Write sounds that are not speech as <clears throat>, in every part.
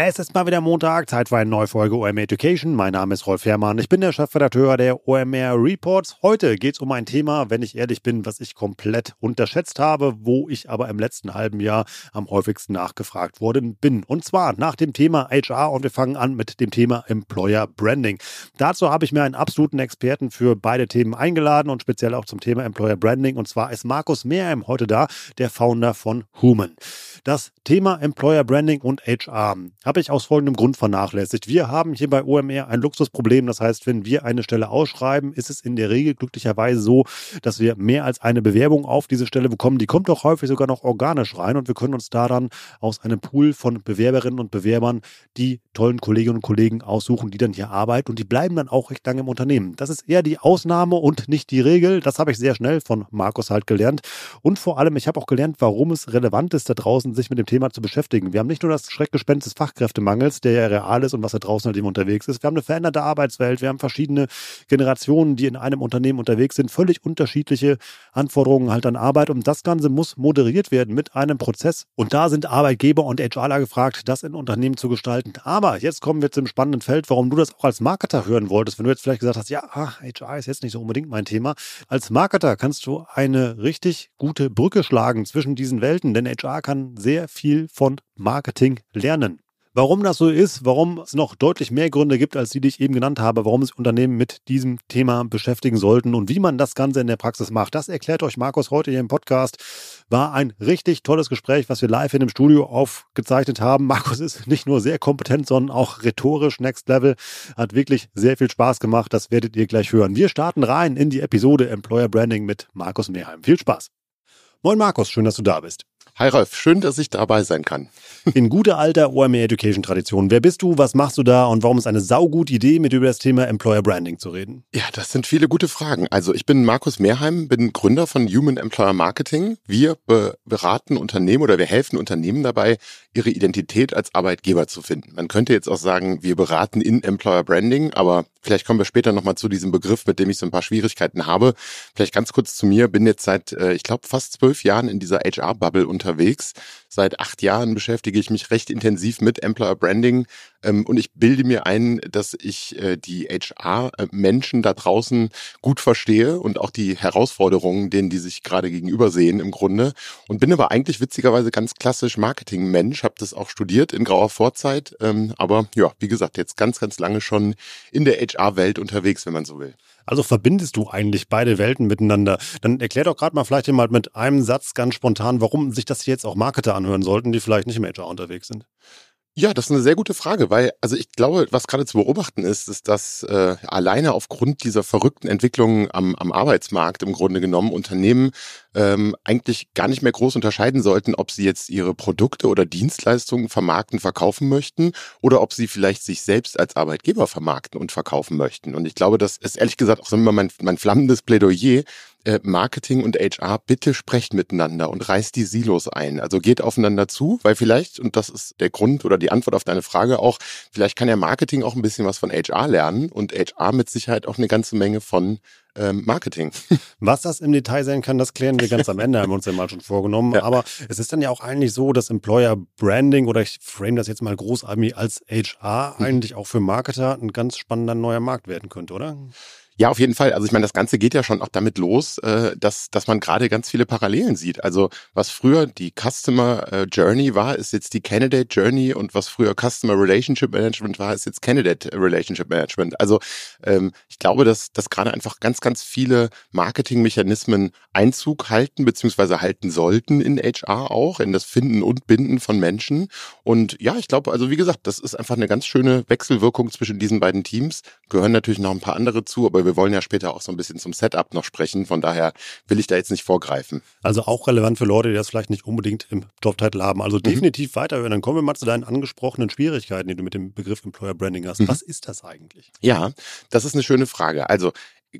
Es ist mal wieder Montag, Zeit für eine neue Folge OMR Education. Mein Name ist Rolf Herrmann. Ich bin der Chefredakteur der OMR Reports. Heute geht es um ein Thema, wenn ich ehrlich bin, was ich komplett unterschätzt habe, wo ich aber im letzten halben Jahr am häufigsten nachgefragt worden bin. Und zwar nach dem Thema HR und wir fangen an mit dem Thema Employer Branding. Dazu habe ich mir einen absoluten Experten für beide Themen eingeladen und speziell auch zum Thema Employer Branding. Und zwar ist Markus Mehrheim heute da, der Founder von Human. Das Thema Employer Branding und HR habe ich aus folgendem Grund vernachlässigt. Wir haben hier bei OMR ein Luxusproblem. Das heißt, wenn wir eine Stelle ausschreiben, ist es in der Regel glücklicherweise so, dass wir mehr als eine Bewerbung auf diese Stelle bekommen. Die kommt auch häufig sogar noch organisch rein und wir können uns da dann aus einem Pool von Bewerberinnen und Bewerbern die tollen Kolleginnen und Kollegen aussuchen, die dann hier arbeiten und die bleiben dann auch recht lange im Unternehmen. Das ist eher die Ausnahme und nicht die Regel. Das habe ich sehr schnell von Markus halt gelernt. Und vor allem, ich habe auch gelernt, warum es relevant ist, da draußen sich mit dem Thema zu beschäftigen. Wir haben nicht nur das Schreckgespenst des Fachkräftemangels, der ja real ist und was da draußen halt eben unterwegs ist. Wir haben eine veränderte Arbeitswelt. Wir haben verschiedene Generationen, die in einem Unternehmen unterwegs sind. Völlig unterschiedliche Anforderungen halt an Arbeit. Und das Ganze muss moderiert werden mit einem Prozess. Und da sind Arbeitgeber und HRler gefragt, das in Unternehmen zu gestalten. Aber jetzt kommen wir zum spannenden Feld, warum du das auch als Marketer hören wolltest. Wenn du jetzt vielleicht gesagt hast, ja, ach, HR ist jetzt nicht so unbedingt mein Thema. Als Marketer kannst du eine richtig gute Brücke schlagen zwischen diesen Welten, denn HR kann sehr viel von Marketing lernen. Warum das so ist, warum es noch deutlich mehr Gründe gibt, als die, die ich eben genannt habe, warum sich Unternehmen mit diesem Thema beschäftigen sollten und wie man das Ganze in der Praxis macht, das erklärt euch Markus heute hier im Podcast. War ein richtig tolles Gespräch, was wir live in dem Studio aufgezeichnet haben. Markus ist nicht nur sehr kompetent, sondern auch rhetorisch Next Level. Hat wirklich sehr viel Spaß gemacht. Das werdet ihr gleich hören. Wir starten rein in die Episode Employer Branding mit Markus Mehrheim. Viel Spaß. Moin Markus, schön, dass du da bist. Hi Ralf, schön, dass ich dabei sein kann. <laughs> In guter alter OMR Education Tradition. Wer bist du, was machst du da und warum ist eine saugute Idee, mit über das Thema Employer Branding zu reden? Ja, das sind viele gute Fragen. Also ich bin Markus Mehrheim, bin Gründer von Human Employer Marketing. Wir beraten Unternehmen oder wir helfen Unternehmen dabei, ihre Identität als Arbeitgeber zu finden. Man könnte jetzt auch sagen, wir beraten in Employer Branding, aber vielleicht kommen wir später nochmal zu diesem Begriff, mit dem ich so ein paar Schwierigkeiten habe. Vielleicht ganz kurz zu mir, bin jetzt seit, äh, ich glaube, fast zwölf Jahren in dieser HR-Bubble unterwegs. Seit acht Jahren beschäftige ich mich recht intensiv mit Employer Branding und ich bilde mir ein, dass ich äh, die HR-Menschen da draußen gut verstehe und auch die Herausforderungen, denen die sich gerade gegenüber sehen im Grunde. Und bin aber eigentlich witzigerweise ganz klassisch Marketing-Mensch, habe das auch studiert in grauer Vorzeit, ähm, aber ja, wie gesagt, jetzt ganz, ganz lange schon in der HR-Welt unterwegs, wenn man so will. Also verbindest du eigentlich beide Welten miteinander? Dann erklär doch gerade mal vielleicht jemand mit einem Satz ganz spontan, warum sich das jetzt auch Marketer anhören sollten, die vielleicht nicht im HR unterwegs sind. Ja, das ist eine sehr gute Frage, weil also ich glaube, was gerade zu beobachten ist, ist, dass äh, alleine aufgrund dieser verrückten Entwicklungen am, am Arbeitsmarkt im Grunde genommen Unternehmen ähm, eigentlich gar nicht mehr groß unterscheiden sollten, ob sie jetzt ihre Produkte oder Dienstleistungen vermarkten, verkaufen möchten oder ob sie vielleicht sich selbst als Arbeitgeber vermarkten und verkaufen möchten. Und ich glaube, das ist ehrlich gesagt auch immer mein, mein flammendes Plädoyer, äh, Marketing und HR, bitte sprecht miteinander und reißt die Silos ein. Also geht aufeinander zu, weil vielleicht, und das ist der Grund oder die Antwort auf deine Frage auch, vielleicht kann ja Marketing auch ein bisschen was von HR lernen und HR mit Sicherheit auch eine ganze Menge von ähm, Marketing. <laughs> Was das im Detail sein kann, das klären wir ganz am Ende, haben wir uns ja mal schon vorgenommen. Ja. Aber es ist dann ja auch eigentlich so, dass Employer Branding oder ich frame das jetzt mal großartig als HR mhm. eigentlich auch für Marketer ein ganz spannender neuer Markt werden könnte, oder? Ja, auf jeden Fall. Also ich meine, das Ganze geht ja schon auch damit los, äh, dass, dass man gerade ganz viele Parallelen sieht. Also was früher die Customer äh, Journey war, ist jetzt die Candidate Journey und was früher Customer Relationship Management war, ist jetzt Candidate Relationship Management. Also ähm, ich glaube, dass, dass gerade einfach ganz, ganz viele Marketingmechanismen Einzug halten beziehungsweise halten sollten in HR auch, in das Finden und Binden von Menschen. Und ja, ich glaube, also wie gesagt, das ist einfach eine ganz schöne Wechselwirkung zwischen diesen beiden Teams. Gehören natürlich noch ein paar andere zu, aber wir wollen ja später auch so ein bisschen zum Setup noch sprechen. Von daher will ich da jetzt nicht vorgreifen. Also auch relevant für Leute, die das vielleicht nicht unbedingt im Jobtitel haben. Also mhm. definitiv weiterhören. Dann kommen wir mal zu deinen angesprochenen Schwierigkeiten, die du mit dem Begriff Employer Branding hast. Mhm. Was ist das eigentlich? Ja, das ist eine schöne Frage. Also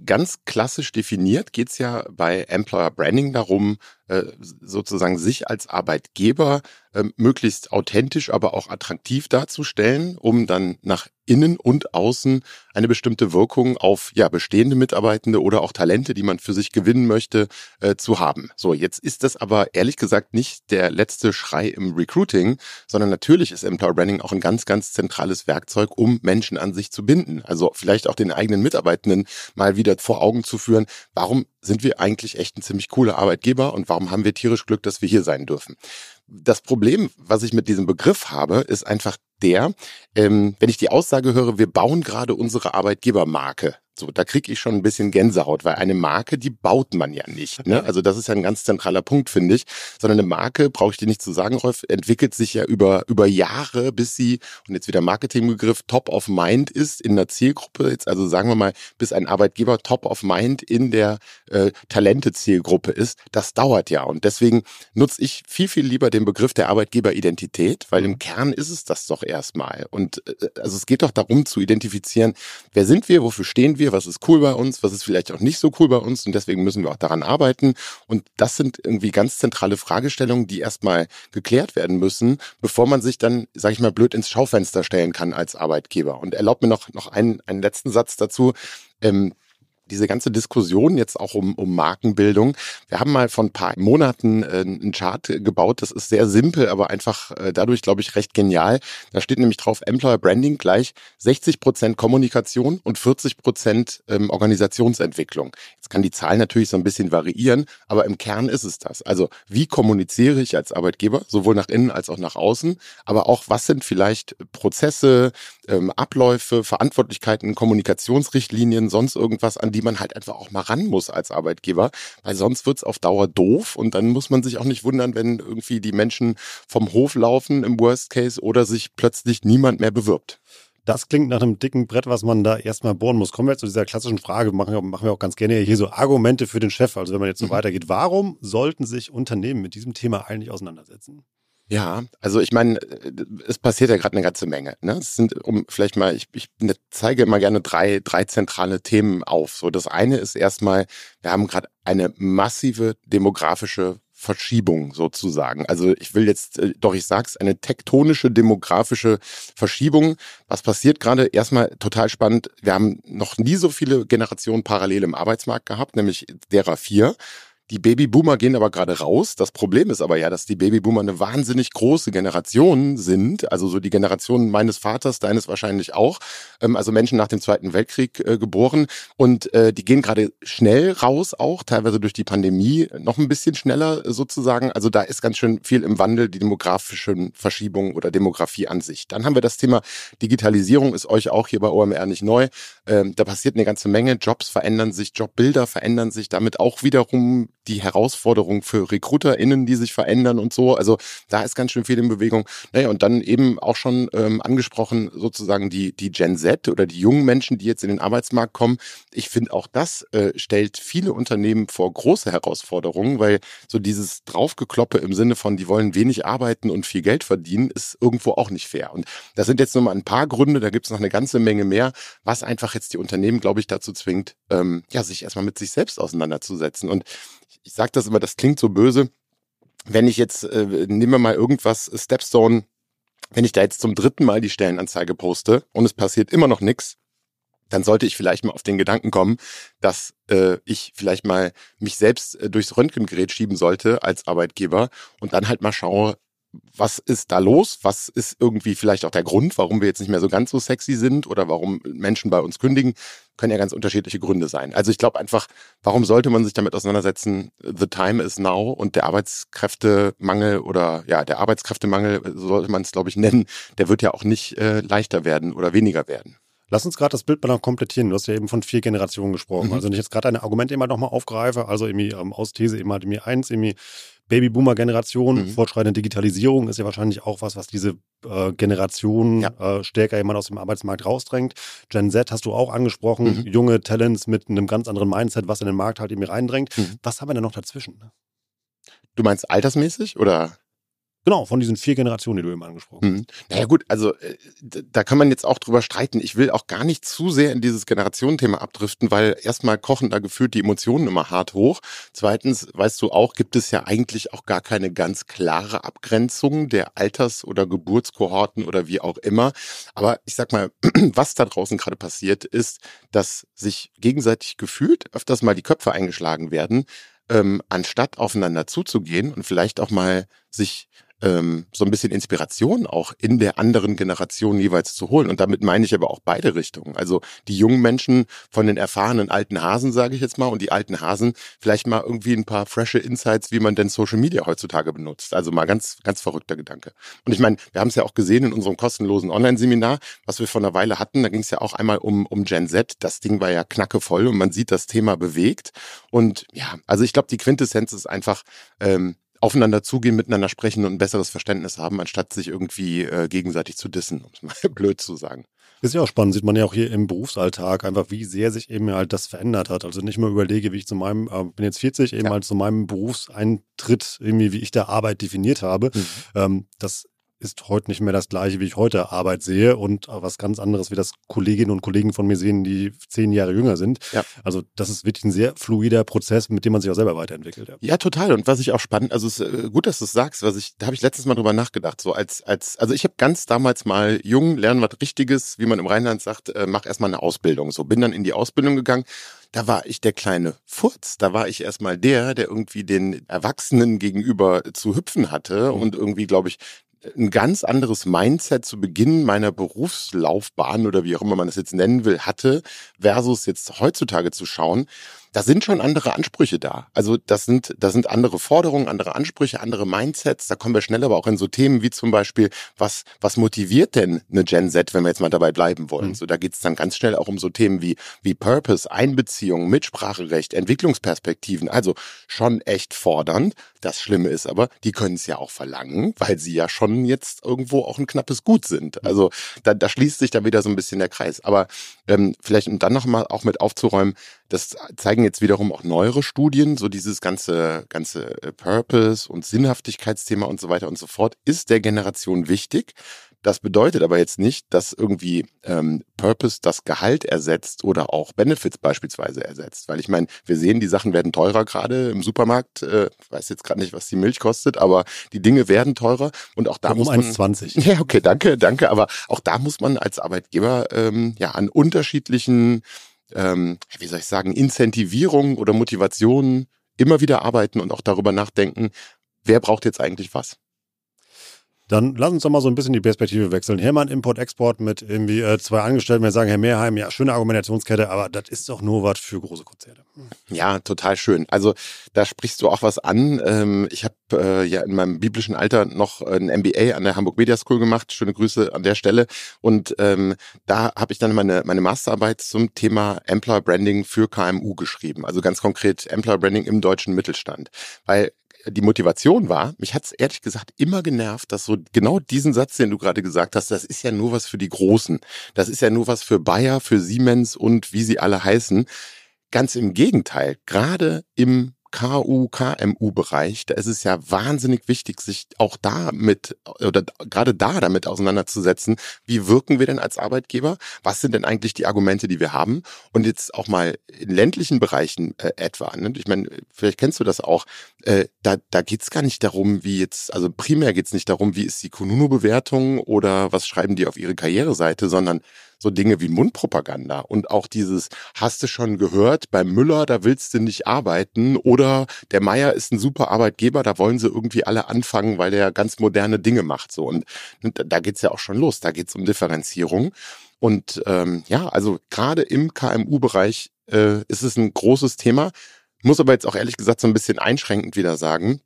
ganz klassisch definiert geht es ja bei Employer Branding darum, äh, sozusagen sich als Arbeitgeber äh, möglichst authentisch, aber auch attraktiv darzustellen, um dann nach innen und außen eine bestimmte Wirkung auf ja bestehende Mitarbeitende oder auch Talente, die man für sich gewinnen möchte, äh, zu haben. So, jetzt ist das aber ehrlich gesagt nicht der letzte Schrei im Recruiting, sondern natürlich ist Employer Branding auch ein ganz, ganz zentrales Werkzeug, um Menschen an sich zu binden. Also vielleicht auch den eigenen Mitarbeitenden mal wieder vor Augen zu führen, warum sind wir eigentlich echt ein ziemlich cooler Arbeitgeber und warum haben wir tierisch Glück, dass wir hier sein dürfen. Das Problem, was ich mit diesem Begriff habe, ist einfach der, ähm, wenn ich die Aussage höre, wir bauen gerade unsere Arbeitgebermarke so, da kriege ich schon ein bisschen Gänsehaut, weil eine Marke, die baut man ja nicht. Ne? Also das ist ja ein ganz zentraler Punkt, finde ich. Sondern eine Marke, brauche ich dir nicht zu sagen, Rolf, entwickelt sich ja über, über Jahre, bis sie, und jetzt wieder Marketingbegriff, top of mind ist in der Zielgruppe. Jetzt also sagen wir mal, bis ein Arbeitgeber top of mind in der äh, Talente-Zielgruppe ist. Das dauert ja. Und deswegen nutze ich viel, viel lieber den Begriff der Arbeitgeberidentität, weil im mhm. Kern ist es das doch erstmal. Und äh, also es geht doch darum zu identifizieren, wer sind wir, wofür stehen wir, wir, was ist cool bei uns, was ist vielleicht auch nicht so cool bei uns und deswegen müssen wir auch daran arbeiten. Und das sind irgendwie ganz zentrale Fragestellungen, die erstmal geklärt werden müssen, bevor man sich dann, sage ich mal, blöd ins Schaufenster stellen kann als Arbeitgeber. Und erlaubt mir noch, noch einen, einen letzten Satz dazu. Ähm, diese ganze Diskussion jetzt auch um, um Markenbildung. Wir haben mal vor ein paar Monaten äh, einen Chart gebaut. Das ist sehr simpel, aber einfach äh, dadurch, glaube ich, recht genial. Da steht nämlich drauf, Employer Branding gleich 60 Prozent Kommunikation und 40 Prozent ähm, Organisationsentwicklung. Jetzt kann die Zahl natürlich so ein bisschen variieren, aber im Kern ist es das. Also wie kommuniziere ich als Arbeitgeber, sowohl nach innen als auch nach außen, aber auch was sind vielleicht Prozesse, ähm, Abläufe, Verantwortlichkeiten, Kommunikationsrichtlinien, sonst irgendwas, an die man halt einfach auch mal ran muss als Arbeitgeber, weil sonst wird's auf Dauer doof und dann muss man sich auch nicht wundern, wenn irgendwie die Menschen vom Hof laufen im Worst Case oder sich plötzlich niemand mehr bewirbt. Das klingt nach einem dicken Brett, was man da erstmal bohren muss. Kommen wir jetzt zu dieser klassischen Frage, machen wir, machen wir auch ganz gerne hier so Argumente für den Chef. Also wenn man jetzt so mhm. weitergeht, warum sollten sich Unternehmen mit diesem Thema eigentlich auseinandersetzen? Ja, also ich meine, es passiert ja gerade eine ganze Menge. Ne? Es sind, um vielleicht mal, ich, ich ne, zeige immer gerne drei, drei zentrale Themen auf. So, das eine ist erstmal, wir haben gerade eine massive demografische Verschiebung sozusagen. Also ich will jetzt, äh, doch ich sag's, eine tektonische demografische Verschiebung. Was passiert gerade? Erstmal total spannend. Wir haben noch nie so viele Generationen parallel im Arbeitsmarkt gehabt, nämlich derer vier. Die Babyboomer gehen aber gerade raus. Das Problem ist aber ja, dass die Babyboomer eine wahnsinnig große Generation sind. Also so die Generation meines Vaters, deines wahrscheinlich auch. Ähm, also Menschen nach dem Zweiten Weltkrieg äh, geboren. Und äh, die gehen gerade schnell raus auch, teilweise durch die Pandemie noch ein bisschen schneller sozusagen. Also da ist ganz schön viel im Wandel, die demografischen Verschiebungen oder Demografie an sich. Dann haben wir das Thema Digitalisierung, ist euch auch hier bei OMR nicht neu. Ähm, da passiert eine ganze Menge. Jobs verändern sich, Jobbilder verändern sich, damit auch wiederum die Herausforderung für RecruiterInnen, die sich verändern und so. Also da ist ganz schön viel in Bewegung. Naja, und dann eben auch schon ähm, angesprochen, sozusagen die, die Gen Z oder die jungen Menschen, die jetzt in den Arbeitsmarkt kommen. Ich finde auch das äh, stellt viele Unternehmen vor große Herausforderungen, weil so dieses Draufgekloppe im Sinne von, die wollen wenig arbeiten und viel Geld verdienen, ist irgendwo auch nicht fair. Und das sind jetzt nur mal ein paar Gründe, da gibt es noch eine ganze Menge mehr, was einfach jetzt die Unternehmen, glaube ich, dazu zwingt, ähm, ja, sich erstmal mit sich selbst auseinanderzusetzen. Und ich sage das immer, das klingt so böse. Wenn ich jetzt, äh, nehmen wir mal irgendwas, Stepstone, wenn ich da jetzt zum dritten Mal die Stellenanzeige poste und es passiert immer noch nichts, dann sollte ich vielleicht mal auf den Gedanken kommen, dass äh, ich vielleicht mal mich selbst äh, durchs Röntgengerät schieben sollte als Arbeitgeber und dann halt mal schaue, was ist da los? Was ist irgendwie vielleicht auch der Grund, warum wir jetzt nicht mehr so ganz so sexy sind oder warum Menschen bei uns kündigen? Können ja ganz unterschiedliche Gründe sein. Also ich glaube einfach, warum sollte man sich damit auseinandersetzen? The time is now und der Arbeitskräftemangel oder ja, der Arbeitskräftemangel, so sollte man es glaube ich nennen, der wird ja auch nicht äh, leichter werden oder weniger werden. Lass uns gerade das Bild mal noch komplettieren. Du hast ja eben von vier Generationen gesprochen. Mhm. Also wenn ich jetzt gerade eine Argument immer nochmal aufgreife, also irgendwie ähm, aus These immer halt irgendwie eins, irgendwie Babyboomer-Generation, mhm. fortschreitende Digitalisierung ist ja wahrscheinlich auch was, was diese äh, Generation ja. äh, stärker jemand aus dem Arbeitsmarkt rausdrängt. Gen Z hast du auch angesprochen, mhm. junge Talents mit einem ganz anderen Mindset, was in den Markt halt irgendwie reindrängt. Mhm. Was haben wir denn noch dazwischen? Du meinst altersmäßig oder? Genau, von diesen vier Generationen, die du eben angesprochen hast. Mhm. Naja gut, also äh, da kann man jetzt auch drüber streiten. Ich will auch gar nicht zu sehr in dieses Generationenthema abdriften, weil erstmal kochen da gefühlt die Emotionen immer hart hoch. Zweitens, weißt du auch, gibt es ja eigentlich auch gar keine ganz klare Abgrenzung der Alters- oder Geburtskohorten oder wie auch immer. Aber ich sag mal, <clears throat> was da draußen gerade passiert, ist, dass sich gegenseitig gefühlt öfters mal die Köpfe eingeschlagen werden, ähm, anstatt aufeinander zuzugehen und vielleicht auch mal sich ähm, so ein bisschen Inspiration auch in der anderen Generation jeweils zu holen. Und damit meine ich aber auch beide Richtungen. Also die jungen Menschen von den erfahrenen alten Hasen, sage ich jetzt mal, und die alten Hasen vielleicht mal irgendwie ein paar frische Insights, wie man denn Social Media heutzutage benutzt. Also mal ganz, ganz verrückter Gedanke. Und ich meine, wir haben es ja auch gesehen in unserem kostenlosen Online-Seminar, was wir vor einer Weile hatten. Da ging es ja auch einmal um, um Gen Z. Das Ding war ja knackevoll und man sieht, das Thema bewegt. Und ja, also ich glaube, die Quintessenz ist einfach, ähm, aufeinander zugehen, miteinander sprechen und ein besseres Verständnis haben, anstatt sich irgendwie äh, gegenseitig zu dissen, um es <laughs> mal blöd zu sagen. Ist ja auch spannend, sieht man ja auch hier im Berufsalltag einfach, wie sehr sich eben halt das verändert hat. Also nicht mal überlege, wie ich zu meinem, äh, bin jetzt 40, eben ja. halt zu meinem Berufseintritt, irgendwie, wie ich da Arbeit definiert habe. Mhm. Ähm, das ist heute nicht mehr das gleiche, wie ich heute Arbeit sehe und was ganz anderes, wie das Kolleginnen und Kollegen von mir sehen, die zehn Jahre jünger sind. Ja. Also das ist wirklich ein sehr fluider Prozess, mit dem man sich auch selber weiterentwickelt. Ja, ja total. Und was ich auch spannend, also es ist äh, gut, dass du es sagst, was ich, da habe ich letztes Mal drüber nachgedacht. So als, als, also ich habe ganz damals mal jung, lernen was Richtiges, wie man im Rheinland sagt, äh, mach erstmal eine Ausbildung. So bin dann in die Ausbildung gegangen da war ich der kleine Furz. Da war ich erstmal der, der irgendwie den Erwachsenen gegenüber zu hüpfen hatte mhm. und irgendwie, glaube ich, ein ganz anderes Mindset zu Beginn meiner Berufslaufbahn oder wie auch immer man das jetzt nennen will, hatte, versus jetzt heutzutage zu schauen da sind schon andere Ansprüche da. Also das sind, das sind andere Forderungen, andere Ansprüche, andere Mindsets. Da kommen wir schnell aber auch in so Themen wie zum Beispiel, was, was motiviert denn eine Gen Z, wenn wir jetzt mal dabei bleiben wollen? Mhm. So, da geht's dann ganz schnell auch um so Themen wie, wie Purpose, Einbeziehung, Mitspracherecht, Entwicklungsperspektiven. Also schon echt fordernd. Das Schlimme ist aber, die können es ja auch verlangen, weil sie ja schon jetzt irgendwo auch ein knappes Gut sind. Also da, da schließt sich dann wieder so ein bisschen der Kreis. Aber ähm, vielleicht um dann nochmal auch mit aufzuräumen, das zeigen jetzt wiederum auch neuere Studien, so dieses ganze, ganze äh, Purpose und Sinnhaftigkeitsthema und so weiter und so fort, ist der Generation wichtig. Das bedeutet aber jetzt nicht, dass irgendwie ähm, Purpose das Gehalt ersetzt oder auch Benefits beispielsweise ersetzt. Weil ich meine, wir sehen, die Sachen werden teurer gerade im Supermarkt. Äh, ich weiß jetzt gerade nicht, was die Milch kostet, aber die Dinge werden teurer und auch da um muss man... 1,20. <laughs> Ja, okay, danke, danke. Aber auch da muss man als Arbeitgeber ähm, ja an unterschiedlichen ähm, wie soll ich sagen, Incentivierung oder Motivation immer wieder arbeiten und auch darüber nachdenken, wer braucht jetzt eigentlich was. Dann lass uns doch mal so ein bisschen die Perspektive wechseln. Hermann Import-Export mit irgendwie äh, zwei Angestellten. Wir sagen, Herr Mehrheim, ja, schöne Argumentationskette, aber das ist doch nur was für große Konzerne. Ja, total schön. Also da sprichst du auch was an. Ähm, ich habe äh, ja in meinem biblischen Alter noch ein MBA an der Hamburg Media School gemacht. Schöne Grüße an der Stelle. Und ähm, da habe ich dann meine, meine Masterarbeit zum Thema Employer Branding für KMU geschrieben. Also ganz konkret Employer Branding im deutschen Mittelstand. Weil die Motivation war, mich hat's ehrlich gesagt immer genervt, dass so genau diesen Satz, den du gerade gesagt hast, das ist ja nur was für die Großen. Das ist ja nur was für Bayer, für Siemens und wie sie alle heißen. Ganz im Gegenteil, gerade im KU, KMU-Bereich, da ist es ja wahnsinnig wichtig, sich auch da mit oder gerade da damit auseinanderzusetzen, wie wirken wir denn als Arbeitgeber? Was sind denn eigentlich die Argumente, die wir haben? Und jetzt auch mal in ländlichen Bereichen äh, etwa. Ne? Ich meine, vielleicht kennst du das auch. Äh, da da geht's gar nicht darum, wie jetzt, also primär geht's nicht darum, wie ist die Kununu-Bewertung oder was schreiben die auf ihre Karriereseite, sondern so Dinge wie Mundpropaganda und auch dieses, hast du schon gehört, beim Müller, da willst du nicht arbeiten oder der Meier ist ein super Arbeitgeber, da wollen sie irgendwie alle anfangen, weil der ganz moderne Dinge macht. So und da geht's ja auch schon los, da geht's um Differenzierung. Und ähm, ja, also gerade im KMU-Bereich äh, ist es ein großes Thema. Muss aber jetzt auch ehrlich gesagt so ein bisschen einschränkend wieder sagen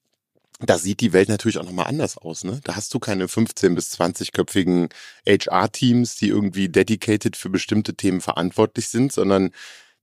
da sieht die Welt natürlich auch nochmal anders aus. Ne? Da hast du keine 15 bis 20-köpfigen HR-Teams, die irgendwie dedicated für bestimmte Themen verantwortlich sind, sondern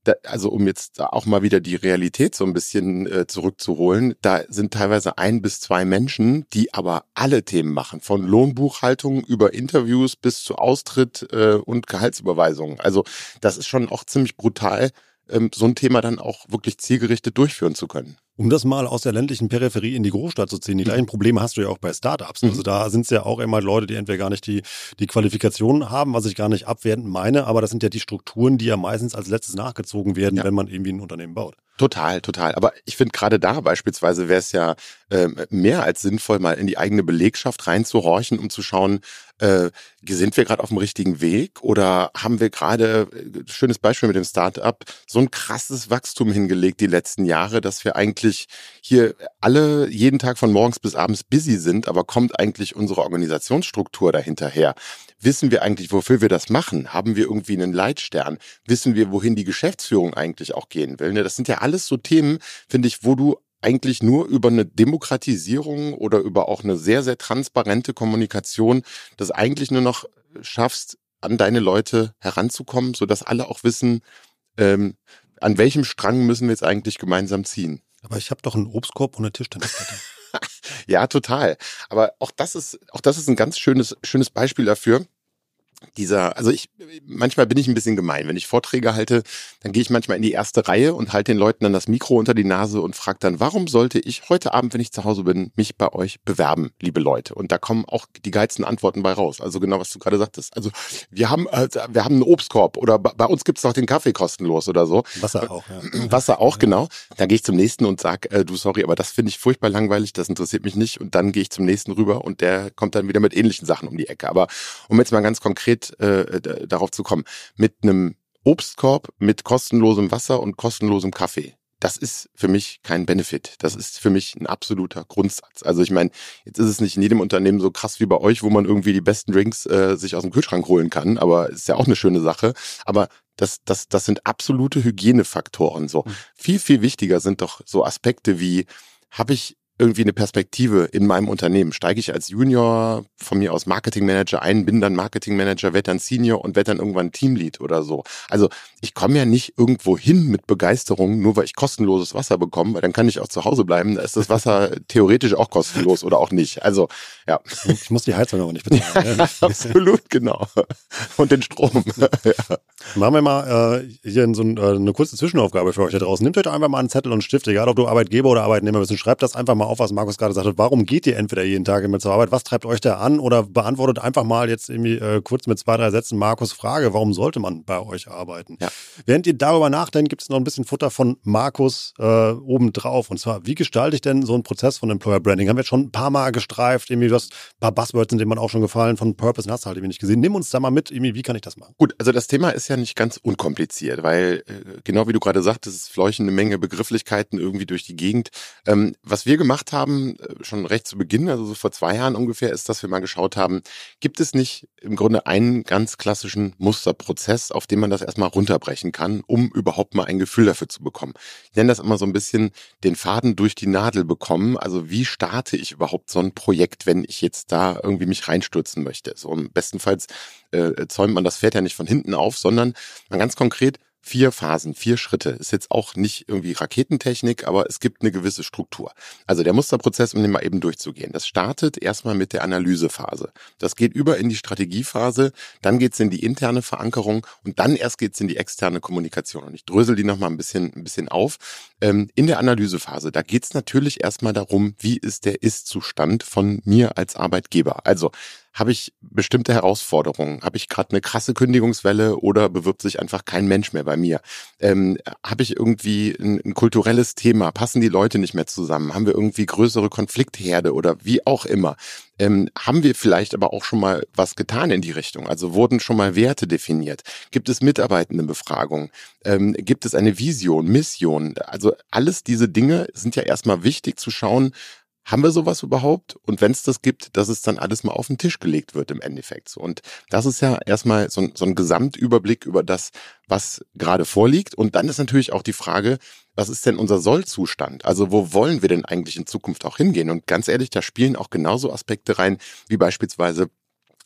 da, also um jetzt auch mal wieder die Realität so ein bisschen äh, zurückzuholen, da sind teilweise ein bis zwei Menschen, die aber alle Themen machen, von Lohnbuchhaltung über Interviews bis zu Austritt äh, und Gehaltsüberweisungen. Also das ist schon auch ziemlich brutal, ähm, so ein Thema dann auch wirklich zielgerichtet durchführen zu können. Um das mal aus der ländlichen Peripherie in die Großstadt zu ziehen, die gleichen Probleme hast du ja auch bei Startups. Also da sind es ja auch immer Leute, die entweder gar nicht die, die Qualifikationen haben, was ich gar nicht abwertend meine, aber das sind ja die Strukturen, die ja meistens als letztes nachgezogen werden, ja. wenn man irgendwie ein Unternehmen baut. Total, total. Aber ich finde gerade da beispielsweise wäre es ja äh, mehr als sinnvoll, mal in die eigene Belegschaft reinzuhorchen, um zu schauen, äh, sind wir gerade auf dem richtigen Weg oder haben wir gerade, äh, schönes Beispiel mit dem Startup, so ein krasses Wachstum hingelegt die letzten Jahre, dass wir eigentlich hier alle jeden Tag von morgens bis abends busy sind, aber kommt eigentlich unsere Organisationsstruktur dahinter her? Wissen wir eigentlich, wofür wir das machen? Haben wir irgendwie einen Leitstern? Wissen wir, wohin die Geschäftsführung eigentlich auch gehen will? Ne, das sind ja alles so Themen, finde ich, wo du eigentlich nur über eine Demokratisierung oder über auch eine sehr, sehr transparente Kommunikation das eigentlich nur noch schaffst, an deine Leute heranzukommen, sodass alle auch wissen, ähm, an welchem Strang müssen wir jetzt eigentlich gemeinsam ziehen. Aber ich habe doch einen Obstkorb und eine Tischtennisplatte. <laughs> ja, total. Aber auch das ist, auch das ist ein ganz schönes, schönes Beispiel dafür, dieser, also ich, manchmal bin ich ein bisschen gemein. Wenn ich Vorträge halte, dann gehe ich manchmal in die erste Reihe und halte den Leuten dann das Mikro unter die Nase und frage dann, warum sollte ich heute Abend, wenn ich zu Hause bin, mich bei euch bewerben, liebe Leute? Und da kommen auch die geilsten Antworten bei raus. Also genau, was du gerade sagtest. Also wir haben, äh, wir haben einen Obstkorb oder bei uns gibt's noch den Kaffee kostenlos oder so. Wasser auch, ja. <clears throat> Wasser auch, genau. Dann gehe ich zum nächsten und sag, äh, du sorry, aber das finde ich furchtbar langweilig, das interessiert mich nicht. Und dann gehe ich zum nächsten rüber und der kommt dann wieder mit ähnlichen Sachen um die Ecke. Aber um jetzt mal ganz konkret konkret äh, darauf zu kommen, mit einem Obstkorb mit kostenlosem Wasser und kostenlosem Kaffee. Das ist für mich kein Benefit. Das ist für mich ein absoluter Grundsatz. Also ich meine, jetzt ist es nicht in jedem Unternehmen so krass wie bei euch, wo man irgendwie die besten Drinks äh, sich aus dem Kühlschrank holen kann, aber ist ja auch eine schöne Sache. Aber das, das, das sind absolute Hygienefaktoren. So mhm. viel, viel wichtiger sind doch so Aspekte wie, habe ich irgendwie eine Perspektive in meinem Unternehmen. Steige ich als Junior von mir aus Marketingmanager ein, bin dann Marketingmanager, werde dann Senior und werde dann irgendwann Teamlead oder so. Also ich komme ja nicht irgendwo hin mit Begeisterung, nur weil ich kostenloses Wasser bekomme, weil dann kann ich auch zu Hause bleiben. Da ist das Wasser theoretisch auch kostenlos oder auch nicht. Also ja. Ich muss die Heizung aber nicht bezahlen. <laughs> Ne? Absolut, genau. Und den Strom. <laughs> ja. Machen wir mal äh, hier so ein, äh, eine kurze Zwischenaufgabe für euch da draußen. Nehmt euch einfach mal einen Zettel und einen Stift, egal ob du Arbeitgeber oder Arbeitnehmer bist, und schreibt das einfach mal auf, was Markus gerade sagte. Warum geht ihr entweder jeden Tag immer zur Arbeit? Was treibt euch da an? Oder beantwortet einfach mal jetzt irgendwie äh, kurz mit zwei, drei Sätzen Markus Frage, warum sollte man bei euch arbeiten? Ja. Während ihr darüber nachdenkt, gibt es noch ein bisschen Futter von Markus äh, obendrauf. Und zwar, wie gestalte ich denn so einen Prozess von Employer Branding? Haben wir jetzt schon ein paar Mal gestreift, irgendwie, du hast ein paar Buzzwords, in denen man auch schon gefallen, von Purpose und hast halt irgendwie nicht gesehen. Nimm uns da mal mit, irgendwie, wie kann ich das machen? Gut, also das Thema ist ja nicht ganz unkompliziert, weil äh, genau wie du gerade sagtest, es fleuchen eine Menge Begrifflichkeiten irgendwie durch die Gegend. Ähm, was wir gemacht haben, äh, schon recht zu Beginn, also so vor zwei Jahren ungefähr, ist, dass wir mal geschaut haben, gibt es nicht im Grunde einen ganz klassischen Musterprozess, auf den man das erstmal runterbrechen kann, um überhaupt mal ein Gefühl dafür zu bekommen. Ich nenne das immer so ein bisschen den Faden durch die Nadel bekommen. Also wie starte ich überhaupt so ein Projekt, wenn ich jetzt da irgendwie mich reinstürzen möchte? So bestenfalls äh, zäumt man das Pferd ja nicht von hinten auf, sondern man ganz konkret, vier Phasen, vier Schritte. Ist jetzt auch nicht irgendwie Raketentechnik, aber es gibt eine gewisse Struktur. Also der Musterprozess, um den mal eben durchzugehen. Das startet erstmal mit der Analysephase. Das geht über in die Strategiephase, dann geht's in die interne Verankerung und dann erst geht's in die externe Kommunikation. Und ich drösel die nochmal ein bisschen, ein bisschen auf. Ähm, in der Analysephase, da geht's natürlich erstmal darum, wie ist der Ist-Zustand von mir als Arbeitgeber. Also habe ich bestimmte Herausforderungen? Habe ich gerade eine krasse Kündigungswelle oder bewirbt sich einfach kein Mensch mehr bei mir? Ähm, habe ich irgendwie ein, ein, kulturelles Thema? Passen die Leute nicht mehr zusammen? Haben wir irgendwie größere Konfliktherde oder wie auch immer? Ähm, haben wir vielleicht aber auch schon mal was getan in die Richtung? Also wurden schon mal Werte definiert? Gibt es Mitarbeitendenbefragungen? Ähm, gibt es eine Vision, Mission? Also alles diese Dinge sind ja erstmal wichtig zu schauen, haben wir sowas überhaupt? Und wenn es das gibt, dass es dann alles mal auf den Tisch gelegt wird im Endeffekt. Und das ist ja erstmal so ein, so ein Gesamtüberblick über das, was gerade vorliegt. Und dann ist natürlich auch die Frage, was ist denn unser Sollzustand? Also wo wollen wir denn eigentlich in Zukunft auch hingehen? Und ganz ehrlich, da spielen auch genauso Aspekte rein, wie beispielsweise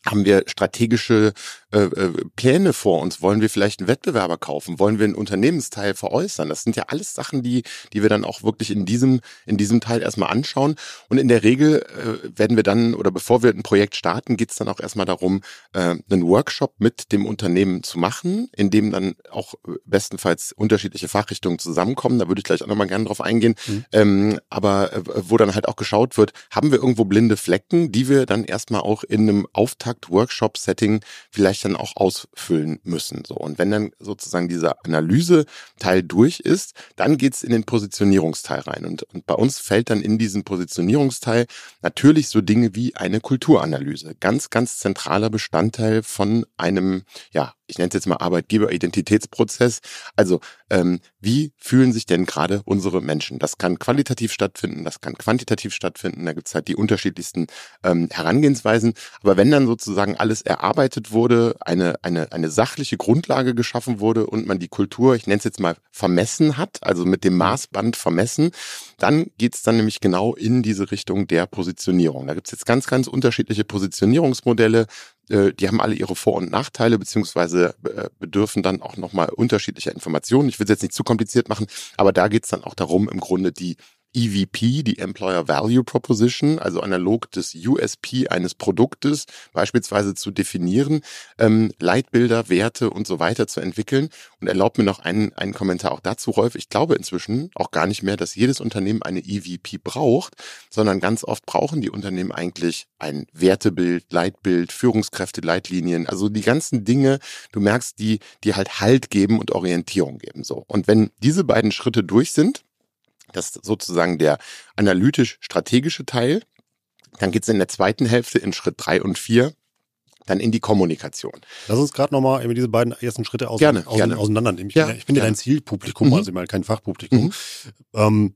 haben wir strategische äh, äh, Pläne vor uns? Wollen wir vielleicht einen Wettbewerber kaufen? Wollen wir einen Unternehmensteil veräußern? Das sind ja alles Sachen, die, die wir dann auch wirklich in diesem, in diesem Teil erstmal anschauen. Und in der Regel äh, werden wir dann, oder bevor wir ein Projekt starten, geht es dann auch erstmal darum, äh, einen Workshop mit dem Unternehmen zu machen, in dem dann auch bestenfalls unterschiedliche Fachrichtungen zusammenkommen. Da würde ich gleich auch nochmal gerne drauf eingehen. Mhm. Ähm, aber äh, wo dann halt auch geschaut wird, haben wir irgendwo blinde Flecken, die wir dann erstmal auch in einem Auftakt Workshop-Setting vielleicht dann auch ausfüllen müssen. So und wenn dann sozusagen dieser Analyse-Teil durch ist, dann geht's in den Positionierungsteil rein und, und bei uns fällt dann in diesen Positionierungsteil natürlich so Dinge wie eine Kulturanalyse, ganz ganz zentraler Bestandteil von einem ja ich nenne es jetzt mal Arbeitgeberidentitätsprozess. Also ähm, wie fühlen sich denn gerade unsere Menschen? Das kann qualitativ stattfinden, das kann quantitativ stattfinden. Da gibt's halt die unterschiedlichsten ähm, Herangehensweisen. Aber wenn dann sozusagen alles erarbeitet wurde, eine, eine, eine sachliche Grundlage geschaffen wurde und man die Kultur, ich nenne es jetzt mal, vermessen hat, also mit dem mhm. Maßband vermessen, dann geht's dann nämlich genau in diese Richtung der Positionierung. Da gibt's jetzt ganz, ganz unterschiedliche Positionierungsmodelle. Äh, die haben alle ihre Vor- und Nachteile, beziehungsweise äh, bedürfen dann auch nochmal unterschiedlicher Informationen. Ich will es jetzt nicht zu kompliziert machen, aber da geht es dann auch darum, im Grunde die EVP, die Employer Value Proposition, also analog des USP eines Produktes beispielsweise zu definieren, ähm, Leitbilder, Werte und so weiter zu entwickeln. Und erlaubt mir noch einen, einen Kommentar auch dazu, Rolf. Ich glaube inzwischen auch gar nicht mehr, dass jedes Unternehmen eine EVP braucht, sondern ganz oft brauchen die Unternehmen eigentlich ein Wertebild, Leitbild, Führungskräfte, Leitlinien, also die ganzen Dinge, du merkst, die, die halt Halt geben und Orientierung geben, so. Und wenn diese beiden Schritte durch sind, das ist sozusagen der analytisch-strategische Teil. Dann geht es in der zweiten Hälfte in Schritt drei und vier dann in die Kommunikation. Lass uns gerade nochmal diese beiden ersten Schritte aus, gerne, aus, gerne. auseinandernehmen. Ich, ja, bin, ich bin ja dein Zielpublikum, mhm. also mal kein Fachpublikum. Mhm. Ähm,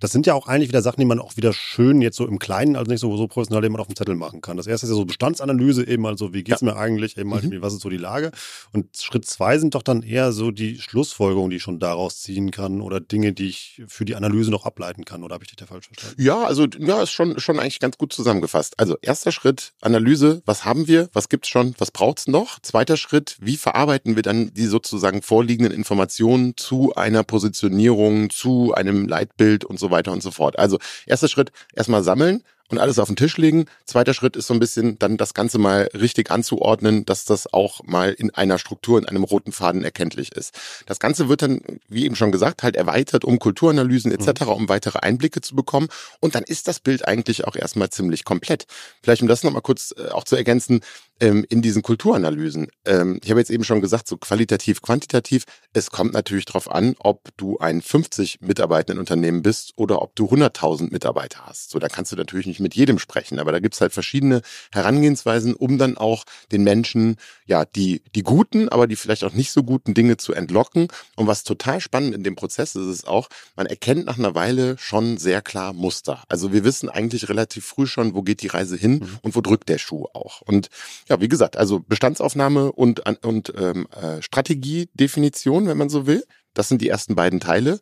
das sind ja auch eigentlich wieder Sachen, die man auch wieder schön jetzt so im Kleinen, also nicht so, so professionell eben auf dem Zettel machen kann. Das erste ist ja so Bestandsanalyse, eben also, wie geht's ja. mir eigentlich, eben halt, mhm. was ist so die Lage? Und Schritt zwei sind doch dann eher so die Schlussfolgerungen, die ich schon daraus ziehen kann oder Dinge, die ich für die Analyse noch ableiten kann. Oder habe ich dich da falsch verstanden? Ja, also, ja, ist schon, schon eigentlich ganz gut zusammengefasst. Also, erster Schritt, Analyse. Was haben wir? Was gibt's schon? Was braucht's noch? Zweiter Schritt, wie verarbeiten wir dann die sozusagen vorliegenden Informationen zu einer Positionierung, zu einem Leitbild und so so weiter und so fort. Also erster Schritt, erstmal sammeln, und alles auf den Tisch legen. Zweiter Schritt ist so ein bisschen dann das Ganze mal richtig anzuordnen, dass das auch mal in einer Struktur, in einem roten Faden erkenntlich ist. Das Ganze wird dann, wie eben schon gesagt, halt erweitert um Kulturanalysen etc., mhm. um weitere Einblicke zu bekommen. Und dann ist das Bild eigentlich auch erstmal ziemlich komplett. Vielleicht um das nochmal kurz äh, auch zu ergänzen, ähm, in diesen Kulturanalysen. Ähm, ich habe jetzt eben schon gesagt, so qualitativ, quantitativ. Es kommt natürlich darauf an, ob du ein 50 Mitarbeitenden Unternehmen bist oder ob du 100.000 Mitarbeiter hast. So, da kannst du natürlich nicht mit jedem sprechen, aber da gibt's halt verschiedene Herangehensweisen, um dann auch den Menschen, ja, die, die guten, aber die vielleicht auch nicht so guten Dinge zu entlocken. Und was total spannend in dem Prozess ist, ist auch, man erkennt nach einer Weile schon sehr klar Muster. Also wir wissen eigentlich relativ früh schon, wo geht die Reise hin mhm. und wo drückt der Schuh auch. Und ja, wie gesagt, also Bestandsaufnahme und, und ähm, äh, Strategiedefinition, wenn man so will. Das sind die ersten beiden Teile.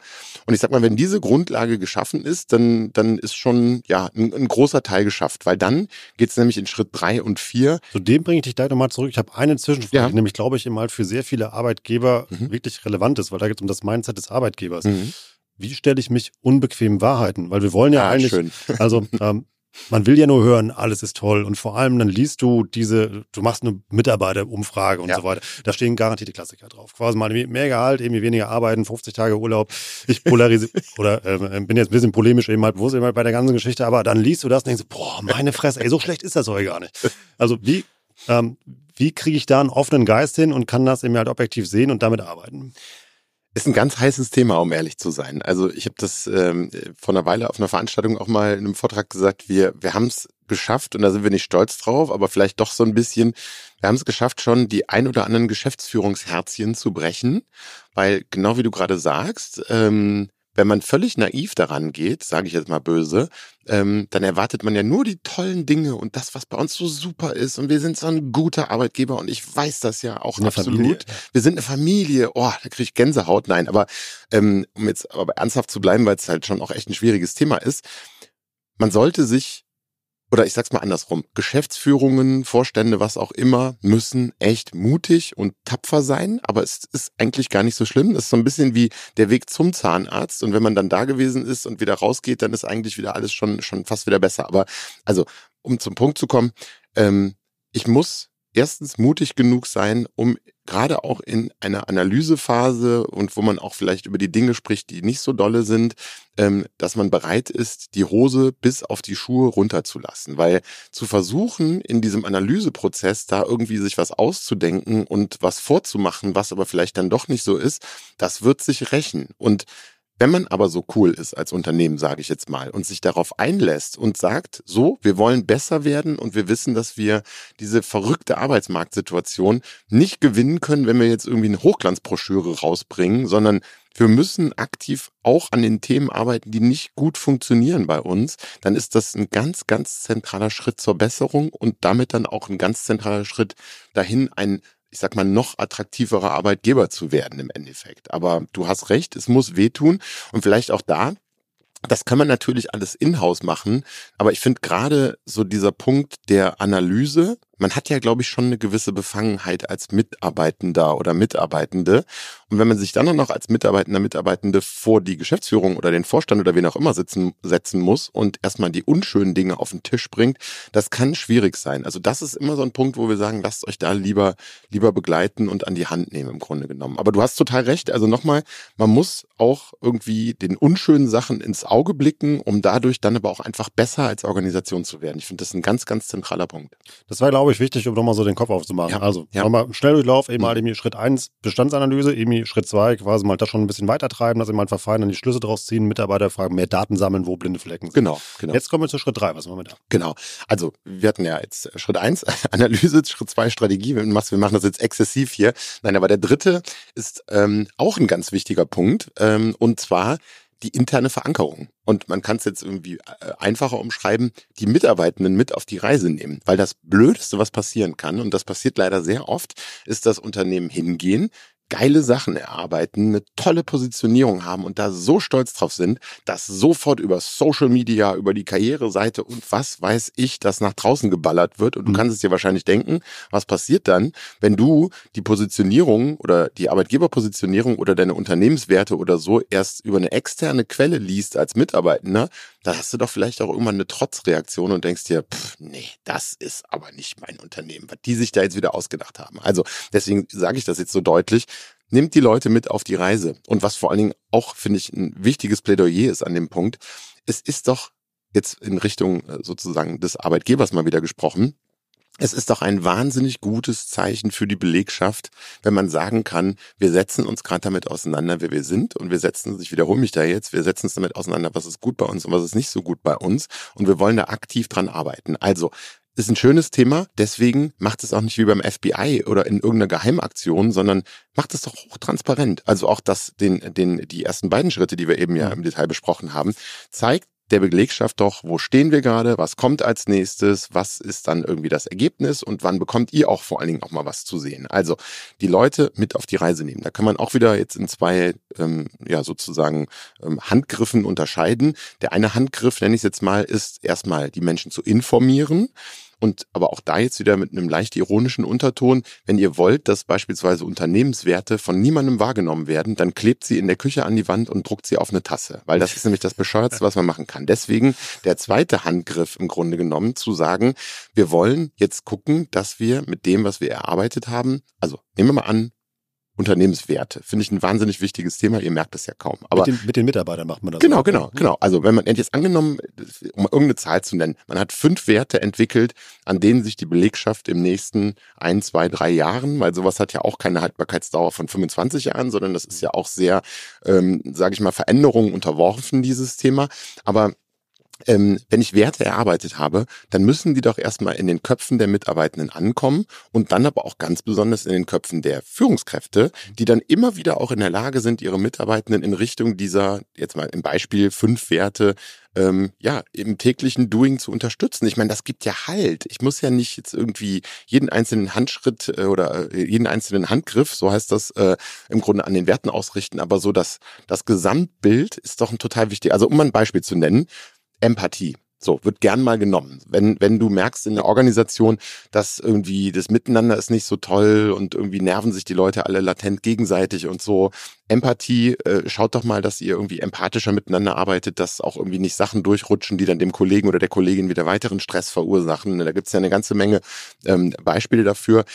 Und ich sag mal, wenn diese Grundlage geschaffen ist, dann, dann ist schon ja ein, ein großer Teil geschafft, weil dann geht's nämlich in Schritt drei und vier. Zu dem bringe ich dich gleich nochmal zurück. Ich habe eine Zwischenfrage, ja. die nämlich, glaube ich, immer halt für sehr viele Arbeitgeber mhm. wirklich relevant ist, weil da geht es um das Mindset des Arbeitgebers. Mhm. Wie stelle ich mich unbequemen Wahrheiten? Weil wir wollen ja ah, eigentlich, schön. also <laughs> ähm, man will ja nur hören, alles ist toll. Und vor allem dann liest du diese, du machst eine Mitarbeiterumfrage und ja. so weiter. Da stehen garantierte Klassiker drauf. Quasi mal mehr Gehalt, irgendwie weniger arbeiten, 50 Tage Urlaub. Ich polarisiere <laughs> oder äh, bin jetzt ein bisschen polemisch eben halt bewusst eben halt bei der ganzen Geschichte, aber dann liest du das und denkst, boah, meine Fresse, ey, so schlecht ist das heute gar nicht. Also wie, ähm, wie kriege ich da einen offenen Geist hin und kann das eben halt objektiv sehen und damit arbeiten? Ist ein ganz heißes Thema, um ehrlich zu sein. Also ich habe das ähm, vor einer Weile auf einer Veranstaltung auch mal in einem Vortrag gesagt, wir, wir haben es geschafft und da sind wir nicht stolz drauf, aber vielleicht doch so ein bisschen, wir haben es geschafft, schon die ein oder anderen Geschäftsführungsherzchen zu brechen, weil genau wie du gerade sagst, ähm, wenn man völlig naiv daran geht, sage ich jetzt mal böse, ähm, dann erwartet man ja nur die tollen Dinge und das, was bei uns so super ist. Und wir sind so ein guter Arbeitgeber und ich weiß das ja auch eine absolut. Familie. Wir sind eine Familie. Oh, da kriege ich Gänsehaut. Nein, aber ähm, um jetzt aber ernsthaft zu bleiben, weil es halt schon auch echt ein schwieriges Thema ist, man sollte sich oder ich sag's mal andersrum, Geschäftsführungen, Vorstände, was auch immer, müssen echt mutig und tapfer sein, aber es ist eigentlich gar nicht so schlimm. Es ist so ein bisschen wie der Weg zum Zahnarzt und wenn man dann da gewesen ist und wieder rausgeht, dann ist eigentlich wieder alles schon, schon fast wieder besser. Aber also, um zum Punkt zu kommen, ähm, ich muss erstens mutig genug sein, um gerade auch in einer Analysephase und wo man auch vielleicht über die Dinge spricht, die nicht so dolle sind, ähm, dass man bereit ist, die Hose bis auf die Schuhe runterzulassen. Weil zu versuchen, in diesem Analyseprozess da irgendwie sich was auszudenken und was vorzumachen, was aber vielleicht dann doch nicht so ist, das wird sich rächen. Und wenn man aber so cool ist als Unternehmen, sage ich jetzt mal, und sich darauf einlässt und sagt, so, wir wollen besser werden und wir wissen, dass wir diese verrückte Arbeitsmarktsituation nicht gewinnen können, wenn wir jetzt irgendwie eine Hochglanzbroschüre rausbringen, sondern wir müssen aktiv auch an den Themen arbeiten, die nicht gut funktionieren bei uns, dann ist das ein ganz, ganz zentraler Schritt zur Besserung und damit dann auch ein ganz zentraler Schritt dahin, ein ich sag mal, noch attraktiverer Arbeitgeber zu werden im Endeffekt. Aber du hast recht, es muss wehtun und vielleicht auch da das kann man natürlich alles in-house machen, aber ich finde gerade so dieser Punkt der Analyse, man hat ja, glaube ich, schon eine gewisse Befangenheit als Mitarbeitender oder Mitarbeitende. Und wenn man sich dann noch als Mitarbeitender, Mitarbeitende vor die Geschäftsführung oder den Vorstand oder wen auch immer sitzen, setzen muss und erstmal die unschönen Dinge auf den Tisch bringt, das kann schwierig sein. Also das ist immer so ein Punkt, wo wir sagen, lasst euch da lieber, lieber begleiten und an die Hand nehmen im Grunde genommen. Aber du hast total recht. Also nochmal, man muss auch irgendwie den unschönen Sachen ins Auge blicken, um dadurch dann aber auch einfach besser als Organisation zu werden. Ich finde das ein ganz, ganz zentraler Punkt. Das war, glaube ich, wichtig, um nochmal so den Kopf aufzumachen. Ja, also ja. nochmal Schnelldurchlauf, eben mhm. halt irgendwie Schritt eins Bestandsanalyse, eben Schritt zwei quasi mal das schon ein bisschen weiter treiben, dass eben halt verfeinern, die Schlüsse draus ziehen, Mitarbeiter fragen, mehr Daten sammeln, wo blinde Flecken sind. Genau, genau. Jetzt kommen wir zu Schritt drei, was machen wir da? Genau. Also wir hatten ja jetzt Schritt eins <laughs> Analyse, Schritt zwei Strategie. Wir machen das jetzt exzessiv hier. Nein, aber der dritte ist ähm, auch ein ganz wichtiger Punkt ähm, und zwar die interne Verankerung. Und man kann es jetzt irgendwie äh, einfacher umschreiben, die Mitarbeitenden mit auf die Reise nehmen. Weil das Blödeste, was passieren kann, und das passiert leider sehr oft, ist, dass Unternehmen hingehen, geile Sachen erarbeiten, eine tolle Positionierung haben und da so stolz drauf sind, dass sofort über Social Media, über die Karriereseite und was weiß ich, das nach draußen geballert wird. Und du mhm. kannst es dir wahrscheinlich denken, was passiert dann, wenn du die Positionierung oder die Arbeitgeberpositionierung oder deine Unternehmenswerte oder so erst über eine externe Quelle liest als Mitarbeitender, da hast du doch vielleicht auch irgendwann eine Trotzreaktion und denkst dir, pff, nee, das ist aber nicht mein Unternehmen, was die sich da jetzt wieder ausgedacht haben. Also deswegen sage ich das jetzt so deutlich. Nimmt die Leute mit auf die Reise. Und was vor allen Dingen auch, finde ich, ein wichtiges Plädoyer ist an dem Punkt, es ist doch jetzt in Richtung äh, sozusagen des Arbeitgebers mal wieder gesprochen, es ist doch ein wahnsinnig gutes Zeichen für die Belegschaft, wenn man sagen kann, wir setzen uns gerade damit auseinander, wer wir sind und wir setzen ich wiederhole mich da jetzt, wir setzen uns damit auseinander, was ist gut bei uns und was ist nicht so gut bei uns und wir wollen da aktiv dran arbeiten. Also, ist ein schönes Thema, deswegen macht es auch nicht wie beim FBI oder in irgendeiner Geheimaktion, sondern macht es doch hochtransparent. Also auch das, den, den, die ersten beiden Schritte, die wir eben ja im Detail besprochen haben, zeigt, der Belegschaft doch, wo stehen wir gerade, was kommt als nächstes, was ist dann irgendwie das Ergebnis und wann bekommt ihr auch vor allen Dingen auch mal was zu sehen. Also die Leute mit auf die Reise nehmen. Da kann man auch wieder jetzt in zwei, ähm, ja sozusagen ähm, Handgriffen unterscheiden. Der eine Handgriff, nenne ich es jetzt mal, ist erstmal die Menschen zu informieren. Und aber auch da jetzt wieder mit einem leicht ironischen Unterton, wenn ihr wollt, dass beispielsweise Unternehmenswerte von niemandem wahrgenommen werden, dann klebt sie in der Küche an die Wand und druckt sie auf eine Tasse. Weil das ist nämlich das Bescheuertste, was man machen kann. Deswegen der zweite Handgriff im Grunde genommen zu sagen, wir wollen jetzt gucken, dass wir mit dem, was wir erarbeitet haben, also nehmen wir mal an, Unternehmenswerte. Finde ich ein wahnsinnig wichtiges Thema. Ihr merkt es ja kaum. Aber mit den, mit den Mitarbeitern macht man das. Genau, auch. genau, genau. Also wenn man jetzt angenommen, um irgendeine Zahl zu nennen, man hat fünf Werte entwickelt, an denen sich die Belegschaft im nächsten ein, zwei, drei Jahren, weil sowas hat ja auch keine Haltbarkeitsdauer von 25 Jahren, sondern das ist ja auch sehr, ähm, sage ich mal, Veränderungen unterworfen, dieses Thema. Aber ähm, wenn ich Werte erarbeitet habe, dann müssen die doch erstmal in den Köpfen der Mitarbeitenden ankommen und dann aber auch ganz besonders in den Köpfen der Führungskräfte, die dann immer wieder auch in der Lage sind, ihre Mitarbeitenden in Richtung dieser, jetzt mal im Beispiel fünf Werte, ähm, ja, im täglichen Doing zu unterstützen. Ich meine, das gibt ja Halt. Ich muss ja nicht jetzt irgendwie jeden einzelnen Handschritt äh, oder äh, jeden einzelnen Handgriff, so heißt das, äh, im Grunde an den Werten ausrichten, aber so dass das Gesamtbild ist doch ein total wichtig. Also um ein Beispiel zu nennen, Empathie. So, wird gern mal genommen. Wenn, wenn du merkst in der Organisation, dass irgendwie das Miteinander ist nicht so toll und irgendwie nerven sich die Leute alle latent gegenseitig und so. Empathie, äh, schaut doch mal, dass ihr irgendwie empathischer miteinander arbeitet, dass auch irgendwie nicht Sachen durchrutschen, die dann dem Kollegen oder der Kollegin wieder weiteren Stress verursachen. Da gibt's ja eine ganze Menge ähm, Beispiele dafür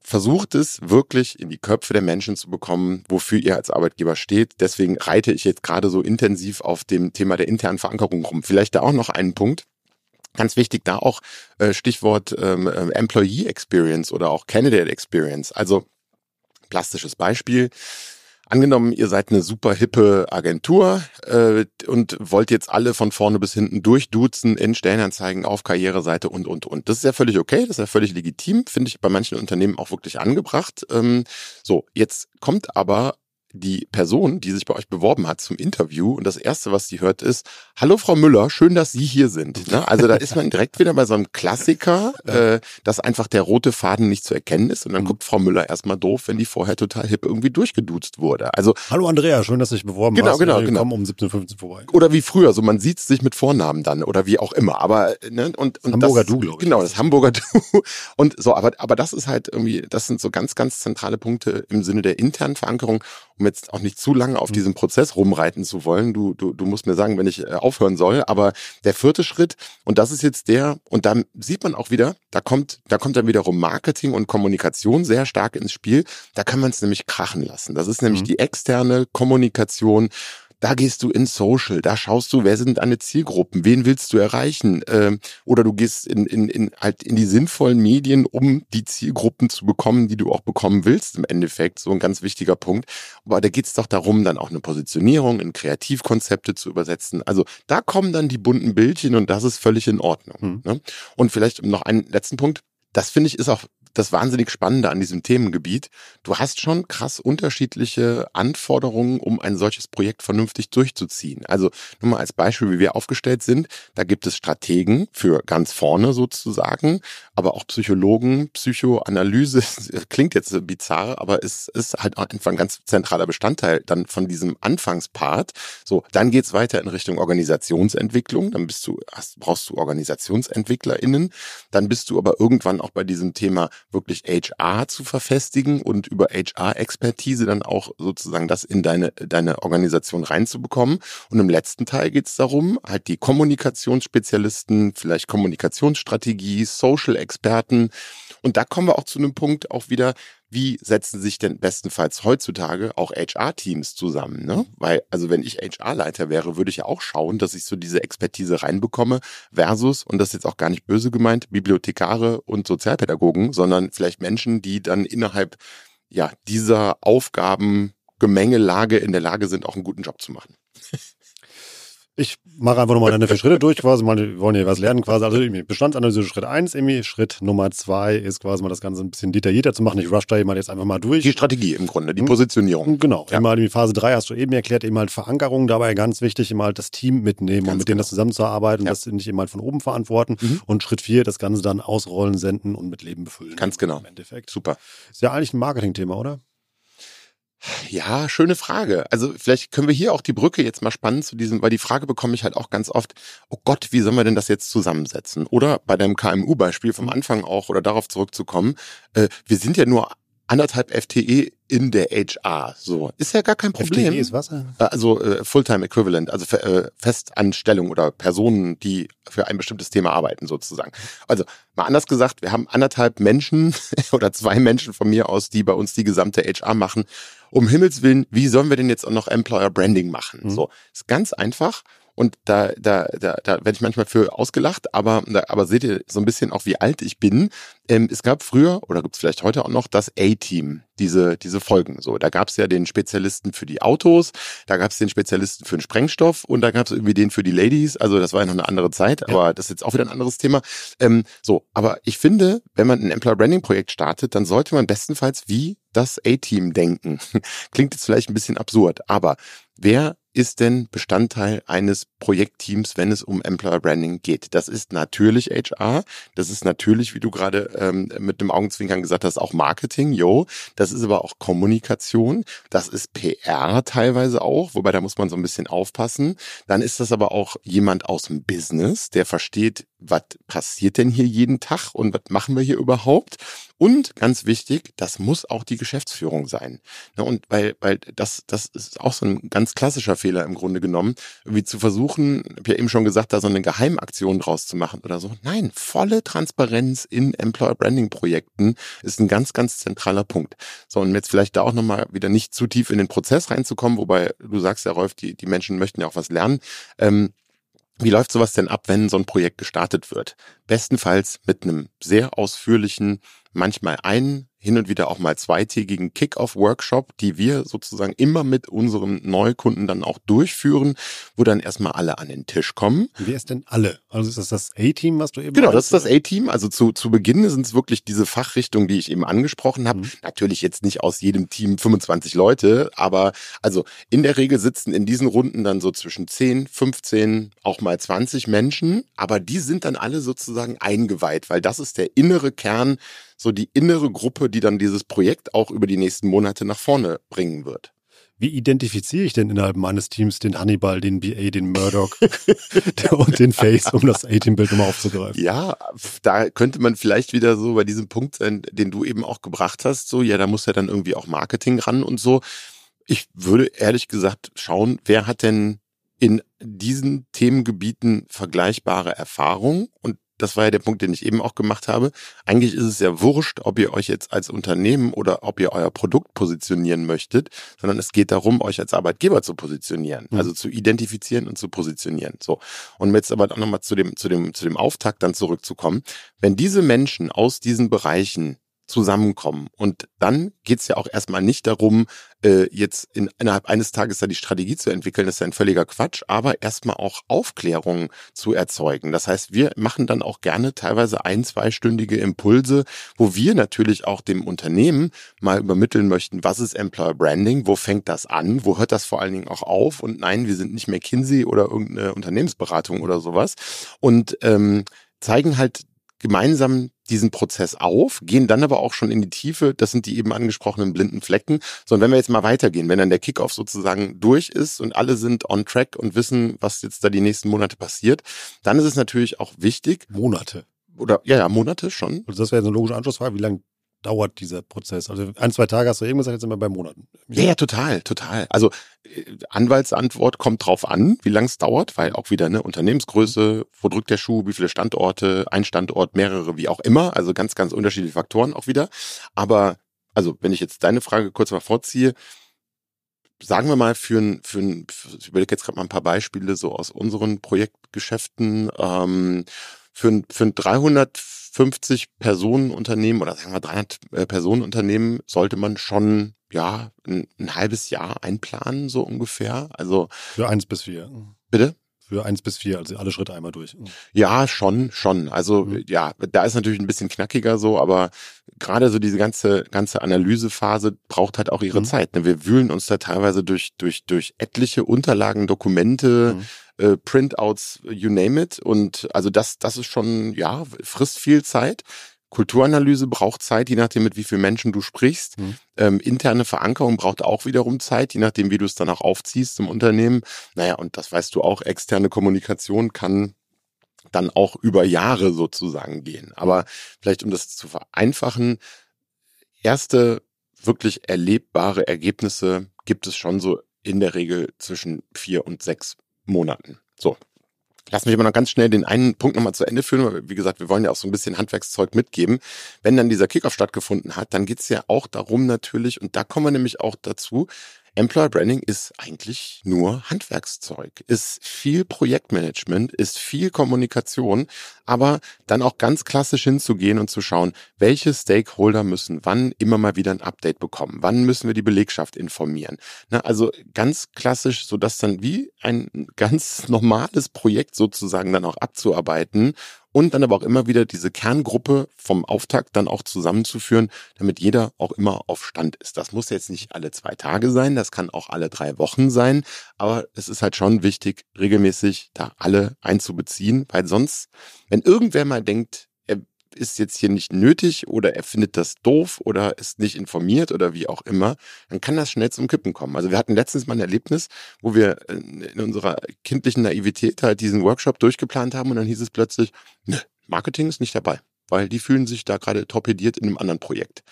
versucht es wirklich in die Köpfe der Menschen zu bekommen, wofür ihr als Arbeitgeber steht. Deswegen reite ich jetzt gerade so intensiv auf dem Thema der internen Verankerung rum. Vielleicht da auch noch einen Punkt. Ganz wichtig da auch äh, Stichwort ähm, äh, Employee Experience oder auch Candidate Experience. Also plastisches Beispiel. Angenommen, ihr seid eine super hippe Agentur äh, und wollt jetzt alle von vorne bis hinten durchduzen in Stellenanzeigen auf Karriereseite und, und, und. Das ist ja völlig okay, das ist ja völlig legitim, finde ich bei manchen Unternehmen auch wirklich angebracht. Ähm, so, jetzt kommt aber die Person, die sich bei euch beworben hat zum Interview und das erste, was sie hört, ist, hallo Frau Müller, schön, dass Sie hier sind. Ne? Also da ist man direkt wieder bei so einem Klassiker, <laughs> äh, dass einfach der rote Faden nicht zu erkennen ist und dann mhm. guckt Frau Müller erstmal doof, wenn die vorher total hip irgendwie durchgeduzt wurde. Also Hallo Andrea, schön, dass du dich beworben genau, hast. Genau, genau, genau. Komm um 17.15 vorbei. Oder wie früher, so man sieht sich mit Vornamen dann oder wie auch immer. Aber ne, und, und Hamburger das, Du, glaube ich. Genau, das Hamburger Du. <laughs> Und so, aber, aber das ist halt irgendwie, das sind so ganz, ganz zentrale Punkte im Sinne der internen Verankerung, um jetzt auch nicht zu lange auf mhm. diesem Prozess rumreiten zu wollen. Du, du, du musst mir sagen, wenn ich äh, aufhören soll. Aber der vierte Schritt, und das ist jetzt der, und da sieht man auch wieder, da kommt, da kommt dann wiederum Marketing und Kommunikation sehr stark ins Spiel. Da kann man es nämlich krachen lassen. Das ist nämlich mhm. die externe Kommunikation da gehst du in Social, da schaust du, wer sind deine Zielgruppen, wen willst du erreichen? Ähm, oder du gehst in, in, in, halt in die sinnvollen Medien, um die Zielgruppen zu bekommen, die du auch bekommen willst im Endeffekt. So ein ganz wichtiger Punkt. Aber da geht's doch darum, dann auch eine Positionierung in Kreativkonzepte zu übersetzen. Also da kommen dann die bunten Bildchen und das ist völlig in Ordnung. Hm. Ne? Und vielleicht noch einen letzten Punkt. Das finde ich ist auch das wahnsinnig Spannende an diesem Themengebiet. Du hast schon krass unterschiedliche Anforderungen, um ein solches Projekt vernünftig durchzuziehen. Also nur mal als Beispiel, wie wir aufgestellt sind. Da gibt es Strategen für ganz vorne sozusagen, aber auch Psychologen, Psychoanalyse. <laughs> Klingt jetzt bizarr, aber es ist halt einfach ein ganz zentraler Bestandteil dann von diesem Anfangspart. So, dann geht's weiter in Richtung Organisationsentwicklung. Dann bist du, hast, brauchst du OrganisationsentwicklerInnen. Dann bist du aber irgendwann auch bei diesem Thema wirklich HR zu verfestigen und über HR-Expertise dann auch sozusagen das in deine, deine Organisation reinzubekommen. Und im letzten Teil geht es darum, halt die Kommunikationsspezialisten, vielleicht Kommunikationsstrategie, Social-Experten. Und da kommen wir auch zu einem Punkt auch wieder, wie setzen sich denn bestenfalls heutzutage auch HR-Teams zusammen? Ne? Weil, also wenn ich HR-Leiter wäre, würde ich ja auch schauen, dass ich so diese Expertise reinbekomme, versus, und das ist jetzt auch gar nicht böse gemeint, Bibliothekare und Sozialpädagogen, sondern vielleicht Menschen, die dann innerhalb ja, dieser Aufgabengemengelage in der Lage sind, auch einen guten Job zu machen. <laughs> Ich mache einfach nochmal deine vier Schritte durch, quasi mal, wir wollen hier was lernen, quasi. Also Bestandsanalyse Schritt eins, Emi. Schritt Nummer zwei ist quasi mal das Ganze ein bisschen detaillierter zu machen. Ich rush da eben halt jetzt einfach mal durch. Die Strategie im Grunde, die hm? Positionierung. Genau. Ja. Immer die Phase drei hast du eben erklärt, eben halt Verankerung dabei ganz wichtig, immer halt das Team mitnehmen ganz und mit genau. denen das zusammenzuarbeiten ja. und das nicht immer halt von oben verantworten. Mhm. Und Schritt vier, das Ganze dann ausrollen, senden und mit Leben befüllen. Ganz genau. Im Endeffekt. Super. Ist ja eigentlich ein Marketing-Thema, oder? Ja, schöne Frage. Also vielleicht können wir hier auch die Brücke jetzt mal spannen zu diesem, weil die Frage bekomme ich halt auch ganz oft, oh Gott, wie sollen wir denn das jetzt zusammensetzen? Oder bei deinem KMU-Beispiel vom Anfang auch, oder darauf zurückzukommen, äh, wir sind ja nur anderthalb FTE in der HR. So ist ja gar kein Problem. FTE ist was? Also äh, Fulltime Equivalent, also äh, Festanstellung oder Personen, die für ein bestimmtes Thema arbeiten sozusagen. Also mal anders gesagt, wir haben anderthalb Menschen <laughs> oder zwei Menschen von mir aus, die bei uns die gesamte HR machen um Himmels Willen, wie sollen wir denn jetzt auch noch Employer Branding machen? Mhm. So, ist ganz einfach. Und da, da, da, da werde ich manchmal für ausgelacht, aber, da, aber seht ihr so ein bisschen auch, wie alt ich bin. Ähm, es gab früher, oder gibt es vielleicht heute auch noch, das A-Team, diese, diese Folgen. So, da gab es ja den Spezialisten für die Autos, da gab es den Spezialisten für den Sprengstoff und da gab es irgendwie den für die Ladies. Also das war ja noch eine andere Zeit, aber ja. das ist jetzt auch wieder ein anderes Thema. Ähm, so, aber ich finde, wenn man ein Employer Branding Projekt startet, dann sollte man bestenfalls wie das A-Team denken. <laughs> Klingt jetzt vielleicht ein bisschen absurd, aber wer ist denn Bestandteil eines Projektteams, wenn es um Employer Branding geht. Das ist natürlich HR, das ist natürlich, wie du gerade ähm, mit dem Augenzwinkern gesagt hast, auch Marketing, yo. Das ist aber auch Kommunikation, das ist PR teilweise auch, wobei da muss man so ein bisschen aufpassen. Dann ist das aber auch jemand aus dem Business, der versteht, was passiert denn hier jeden Tag und was machen wir hier überhaupt? Und ganz wichtig, das muss auch die Geschäftsführung sein. Ne, und weil, weil das, das ist auch so ein ganz klassischer Fehler im Grunde genommen, wie zu versuchen, ich habe ja eben schon gesagt, da so eine Geheimaktion draus zu machen oder so. Nein, volle Transparenz in Employer Branding Projekten ist ein ganz, ganz zentraler Punkt. So, und jetzt vielleicht da auch nochmal wieder nicht zu tief in den Prozess reinzukommen, wobei du sagst ja, Rolf, die, die Menschen möchten ja auch was lernen. Ähm, wie läuft sowas denn ab, wenn so ein Projekt gestartet wird? Bestenfalls mit einem sehr ausführlichen manchmal einen, hin und wieder auch mal zweitägigen Kick-Off-Workshop, die wir sozusagen immer mit unseren Neukunden dann auch durchführen, wo dann erstmal alle an den Tisch kommen. Wer ist denn alle? Also ist das das A-Team, was du eben Genau, das ist das A-Team. Also zu, zu Beginn sind es wirklich diese Fachrichtungen, die ich eben angesprochen habe. Mhm. Natürlich jetzt nicht aus jedem Team 25 Leute, aber also in der Regel sitzen in diesen Runden dann so zwischen 10, 15, auch mal 20 Menschen, aber die sind dann alle sozusagen eingeweiht, weil das ist der innere Kern so die innere Gruppe, die dann dieses Projekt auch über die nächsten Monate nach vorne bringen wird. Wie identifiziere ich denn innerhalb meines Teams den Hannibal, den BA, den Murdoch <laughs> und den Face, um das A-Team-Bild nochmal aufzugreifen? Ja, da könnte man vielleicht wieder so bei diesem Punkt sein, den du eben auch gebracht hast, so, ja, da muss ja dann irgendwie auch Marketing ran und so. Ich würde ehrlich gesagt schauen, wer hat denn in diesen Themengebieten vergleichbare Erfahrung und das war ja der Punkt, den ich eben auch gemacht habe. Eigentlich ist es ja wurscht, ob ihr euch jetzt als Unternehmen oder ob ihr euer Produkt positionieren möchtet, sondern es geht darum, euch als Arbeitgeber zu positionieren, mhm. also zu identifizieren und zu positionieren. So. Und jetzt aber auch nochmal zu dem, zu dem, zu dem Auftakt dann zurückzukommen. Wenn diese Menschen aus diesen Bereichen zusammenkommen. Und dann geht's ja auch erstmal nicht darum, äh, jetzt in, innerhalb eines Tages da die Strategie zu entwickeln, das ist ja ein völliger Quatsch, aber erstmal auch Aufklärung zu erzeugen. Das heißt, wir machen dann auch gerne teilweise ein, zweistündige Impulse, wo wir natürlich auch dem Unternehmen mal übermitteln möchten, was ist Employer Branding, wo fängt das an, wo hört das vor allen Dingen auch auf und nein, wir sind nicht mehr Kinsey oder irgendeine Unternehmensberatung oder sowas und ähm, zeigen halt gemeinsam diesen Prozess auf, gehen dann aber auch schon in die Tiefe. Das sind die eben angesprochenen blinden Flecken. So, und wenn wir jetzt mal weitergehen, wenn dann der Kickoff sozusagen durch ist und alle sind on track und wissen, was jetzt da die nächsten Monate passiert, dann ist es natürlich auch wichtig. Monate. Oder, ja, ja, Monate schon. Also das wäre so eine logische Anschlussfrage. Wie lange dauert dieser Prozess? Also ein, zwei Tage hast du eben gesagt, jetzt sind wir bei Monaten. Ja, ja, total, total. Also äh, Anwaltsantwort kommt drauf an, wie lang es dauert, weil auch wieder eine Unternehmensgröße, wo drückt der Schuh, wie viele Standorte, ein Standort, mehrere, wie auch immer. Also ganz, ganz unterschiedliche Faktoren auch wieder. Aber also wenn ich jetzt deine Frage kurz mal vorziehe, sagen wir mal für ein, für ein ich überlege jetzt gerade mal ein paar Beispiele so aus unseren Projektgeschäften, ähm, für ein, für ein 350 Personenunternehmen oder sagen wir 300 äh, Personenunternehmen sollte man schon ja ein, ein halbes Jahr einplanen so ungefähr. Also für eins bis vier. Bitte? Für eins bis vier, also alle Schritte einmal durch. Ja, schon, schon. Also mhm. ja, da ist natürlich ein bisschen knackiger so, aber gerade so diese ganze ganze Analysephase braucht halt auch ihre mhm. Zeit. Ne? Wir wühlen uns da teilweise durch durch durch etliche Unterlagen, Dokumente. Mhm äh, Printouts, you name it. Und also das, das ist schon, ja, frisst viel Zeit. Kulturanalyse braucht Zeit, je nachdem, mit wie vielen Menschen du sprichst. Mhm. Ähm, interne Verankerung braucht auch wiederum Zeit, je nachdem, wie du es dann auch aufziehst im Unternehmen. Naja, und das weißt du auch, externe Kommunikation kann dann auch über Jahre sozusagen gehen. Aber vielleicht, um das zu vereinfachen, erste wirklich erlebbare Ergebnisse gibt es schon so in der Regel zwischen vier und sechs Monaten. So. Lass mich aber noch ganz schnell den einen Punkt nochmal zu Ende führen, weil wie gesagt, wir wollen ja auch so ein bisschen Handwerkszeug mitgeben. Wenn dann dieser Kickoff stattgefunden hat, dann geht's ja auch darum natürlich, und da kommen wir nämlich auch dazu, Employer Branding ist eigentlich nur Handwerkszeug, ist viel Projektmanagement, ist viel Kommunikation, aber dann auch ganz klassisch hinzugehen und zu schauen, welche Stakeholder müssen wann immer mal wieder ein Update bekommen, wann müssen wir die Belegschaft informieren. Na, also ganz klassisch, so dass dann wie ein ganz normales Projekt sozusagen dann auch abzuarbeiten und dann aber auch immer wieder diese Kerngruppe vom Auftakt dann auch zusammenzuführen, damit jeder auch immer auf Stand ist. Das muss jetzt nicht alle zwei Tage sein, das kann auch alle drei Wochen sein, aber es ist halt schon wichtig, regelmäßig da alle einzubeziehen, weil sonst, wenn irgendwer mal denkt, ist jetzt hier nicht nötig oder er findet das doof oder ist nicht informiert oder wie auch immer, dann kann das schnell zum Kippen kommen. Also wir hatten letztens mal ein Erlebnis, wo wir in unserer kindlichen Naivität halt diesen Workshop durchgeplant haben und dann hieß es plötzlich, ne, Marketing ist nicht dabei weil die fühlen sich da gerade torpediert in einem anderen Projekt.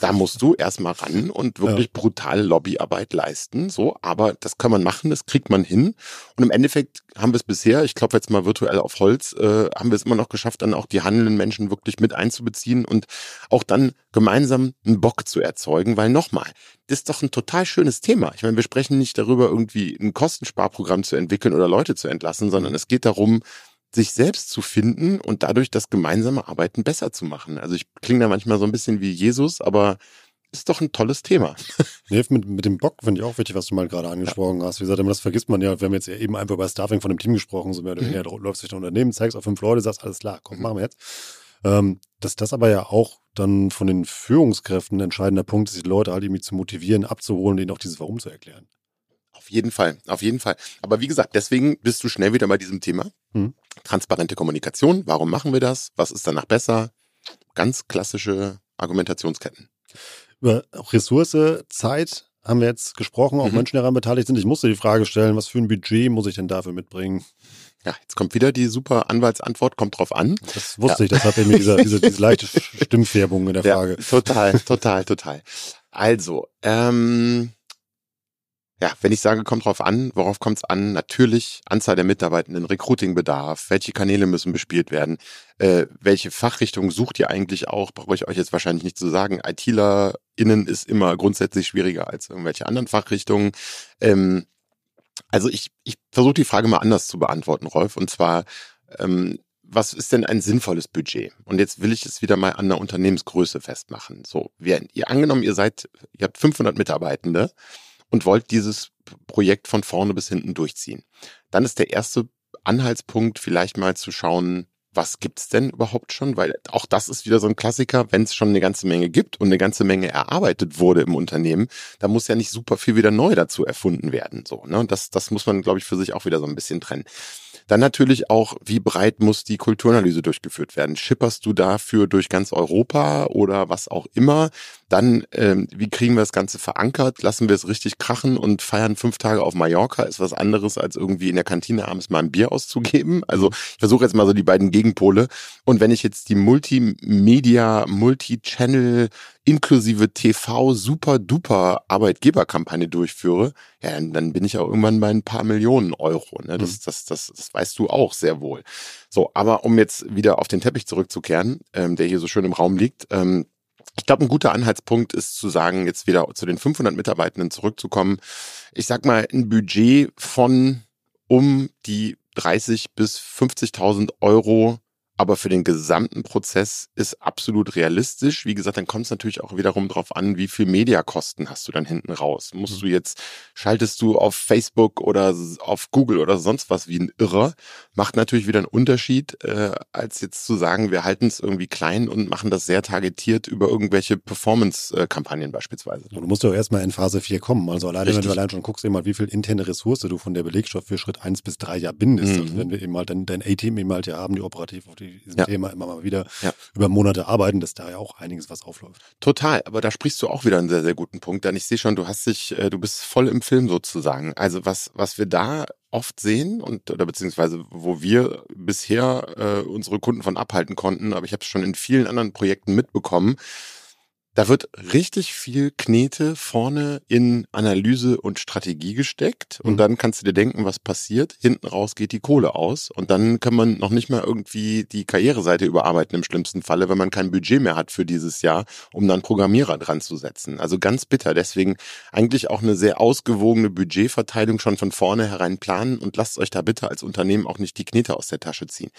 Da musst du erstmal ran und wirklich ja. brutale Lobbyarbeit leisten. So, aber das kann man machen, das kriegt man hin. Und im Endeffekt haben wir es bisher, ich klopfe jetzt mal virtuell auf Holz, äh, haben wir es immer noch geschafft, dann auch die handelnden Menschen wirklich mit einzubeziehen und auch dann gemeinsam einen Bock zu erzeugen, weil nochmal, das ist doch ein total schönes Thema. Ich meine, wir sprechen nicht darüber, irgendwie ein Kostensparprogramm zu entwickeln oder Leute zu entlassen, sondern es geht darum, sich selbst zu finden und dadurch das gemeinsame Arbeiten besser zu machen. Also ich klinge da manchmal so ein bisschen wie Jesus, aber ist doch ein tolles Thema. <laughs> Nee, mit, mit dem Bock finde ich auch wichtig, was du mal gerade angesprochen ja. hast. Wie gesagt, das vergisst man ja, wir haben jetzt ja eben einfach über Staffing von dem Team gesprochen, so mehr oder mhm. weniger, mhm. läufst durch ein Unternehmen, zeigst auf fünf Leute, sagst, alles klar, komm, mhm. machen wir jetzt. Ähm, dass das aber ja auch dann von den Führungskräften ein entscheidender Punkt ist, die Leute halt irgendwie zu motivieren, abzuholen und ihnen auch dieses Warum zu erklären. Auf jeden Fall, auf jeden Fall. Aber wie gesagt, deswegen bist du schnell wieder bei diesem Thema. Hm. Transparente Kommunikation. Warum machen wir das? Was ist danach besser? Ganz klassische Argumentationsketten. Über Ressource, Zeit haben wir jetzt gesprochen, auch mhm. Menschen daran beteiligt sind. Ich musste die Frage stellen, was für ein Budget muss ich denn dafür mitbringen? Ja, jetzt kommt wieder die super Anwaltsantwort, kommt drauf an. Das wusste ja. ich, deshalb mir diese, diese, diese leichte <laughs> Stimmfärbung in der Frage. Ja, total, total, total. Also, ähm, ja, wenn ich sage, kommt drauf an, worauf kommt es an? Natürlich Anzahl der Mitarbeitenden, Recruitingbedarf, welche Kanäle müssen bespielt werden, äh, welche Fachrichtung sucht ihr eigentlich auch, brauche ich euch jetzt wahrscheinlich nicht zu sagen. ITlerInnen ist immer grundsätzlich schwieriger als irgendwelche anderen Fachrichtungen. Ähm, also ich, ich versuche die Frage mal anders zu beantworten, Rolf, und zwar, ähm, was ist denn ein sinnvolles Budget? Und jetzt will ich es wieder mal an der Unternehmensgröße festmachen. So, wir, ihr angenommen, ihr seid, ihr habt 500 Mitarbeitende und wollt dieses Projekt von vorne bis hinten durchziehen. Dann ist der erste Anhaltspunkt vielleicht mal zu schauen, was gibt's denn überhaupt schon? Weil auch das ist wieder so ein Klassiker, wenn es schon eine ganze Menge gibt und eine ganze Menge erarbeitet wurde im Unternehmen, da muss ja nicht super viel wieder neu dazu erfunden werden. So, ne? Das, das muss man, glaube ich, für sich auch wieder so ein bisschen trennen. Dann natürlich auch, wie breit muss die Kulturanalyse durchgeführt werden? Schipperst du dafür durch ganz Europa oder was auch immer? Dann, ähm, wie kriegen wir das Ganze verankert? Lassen wir es richtig krachen und feiern fünf Tage auf Mallorca? Ist was anderes, als irgendwie in der Kantine abends mal ein Bier auszugeben. Also ich versuche jetzt mal so die beiden Gegenpole. Und wenn ich jetzt die Multimedia, Multi-Channel inklusive TV super duper Arbeitgeberkampagne durchführe, ja, dann, dann bin ich auch irgendwann bei ein paar Millionen Euro. Ne? Das, mhm. das, das, das weißt du auch sehr wohl. So, aber um jetzt wieder auf den Teppich zurückzukehren, ähm, der hier so schön im Raum liegt, ähm, ich glaube, ein guter Anhaltspunkt ist zu sagen, jetzt wieder zu den 500 Mitarbeitenden zurückzukommen. Ich sag mal, ein Budget von um die 30 bis 50.000 Euro aber für den gesamten Prozess ist absolut realistisch. Wie gesagt, dann kommt es natürlich auch wiederum darauf an, wie viel Mediakosten hast du dann hinten raus. Musst mhm. du jetzt, schaltest du auf Facebook oder auf Google oder sonst was wie ein Irrer, macht natürlich wieder einen Unterschied, äh, als jetzt zu sagen, wir halten es irgendwie klein und machen das sehr targetiert über irgendwelche Performance-Kampagnen beispielsweise. Du musst ja erstmal in Phase 4 kommen. Also alleine, Richtig. wenn du allein schon guckst, eben mal, wie viel interne Ressource du von der Belegschaft für Schritt 1 bis 3 ja bindest. Mhm. Also wenn wir eben halt dein, dein A-Team eben halt ja haben, die operativ auf die diesem ja. Thema immer mal wieder ja. über Monate arbeiten, dass da ja auch einiges was aufläuft. Total, aber da sprichst du auch wieder einen sehr, sehr guten Punkt, denn ich sehe schon, du hast dich, äh, du bist voll im Film sozusagen. Also was, was wir da oft sehen und oder beziehungsweise wo wir bisher äh, unsere Kunden von abhalten konnten, aber ich habe es schon in vielen anderen Projekten mitbekommen, da wird richtig viel Knete vorne in Analyse und Strategie gesteckt und mhm. dann kannst du dir denken, was passiert. Hinten raus geht die Kohle aus und dann kann man noch nicht mal irgendwie die Karriereseite überarbeiten im schlimmsten Falle, wenn man kein Budget mehr hat für dieses Jahr, um dann Programmierer dran zu setzen. Also ganz bitter. Deswegen eigentlich auch eine sehr ausgewogene Budgetverteilung schon von vorne herein planen und lasst euch da bitte als Unternehmen auch nicht die Knete aus der Tasche ziehen.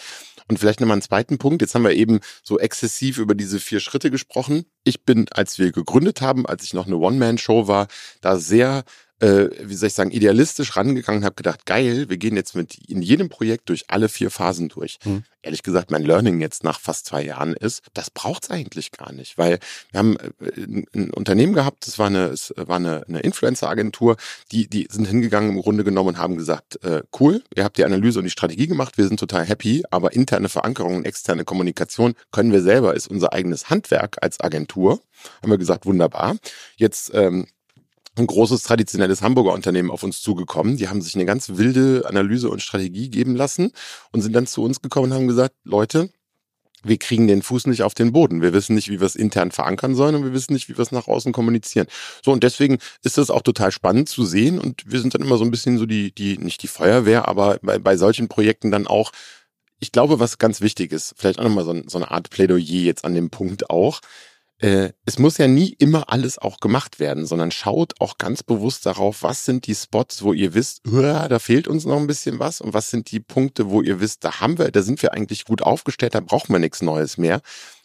Und vielleicht nochmal einen zweiten Punkt. Jetzt haben wir eben so exzessiv über diese vier Schritte gesprochen. Ich bin, als wir gegründet haben, als ich noch eine One-Man-Show war, da sehr äh, wie soll ich sagen, idealistisch rangegangen und habe gedacht, geil, wir gehen jetzt mit in jedem Projekt durch alle vier Phasen durch. Hm. Ehrlich gesagt, mein Learning jetzt nach fast zwei Jahren ist, das braucht's eigentlich gar nicht, weil wir haben äh, ein Unternehmen gehabt, das war eine, es war eine, eine Influencer-Agentur, die, die sind hingegangen im Grunde genommen und haben gesagt, äh, cool, ihr habt die Analyse und die Strategie gemacht, wir sind total happy, aber interne Verankerung und externe Kommunikation können wir selber, ist unser eigenes Handwerk als Agentur. Haben wir gesagt, wunderbar. Jetzt ähm, ein großes traditionelles Hamburger Unternehmen auf uns zugekommen. Die haben sich eine ganz wilde Analyse und Strategie geben lassen und sind dann zu uns gekommen und haben gesagt, Leute, wir kriegen den Fuß nicht auf den Boden. Wir wissen nicht, wie wir es intern verankern sollen und wir wissen nicht, wie wir es nach außen kommunizieren. So, und deswegen ist das auch total spannend zu sehen und wir sind dann immer so ein bisschen so die, die, nicht die Feuerwehr, aber bei, bei solchen Projekten dann auch, ich glaube, was ganz wichtig ist, vielleicht auch nochmal so, so eine Art Plädoyer jetzt an dem Punkt auch, es muss ja nie immer alles auch gemacht werden, sondern schaut auch ganz bewusst darauf, was sind die Spots, wo ihr wisst, da fehlt uns noch ein bisschen was und was sind die Punkte, wo ihr wisst, da haben wir, da sind wir eigentlich gut aufgestellt, da brauchen wir nichts Neues mehr.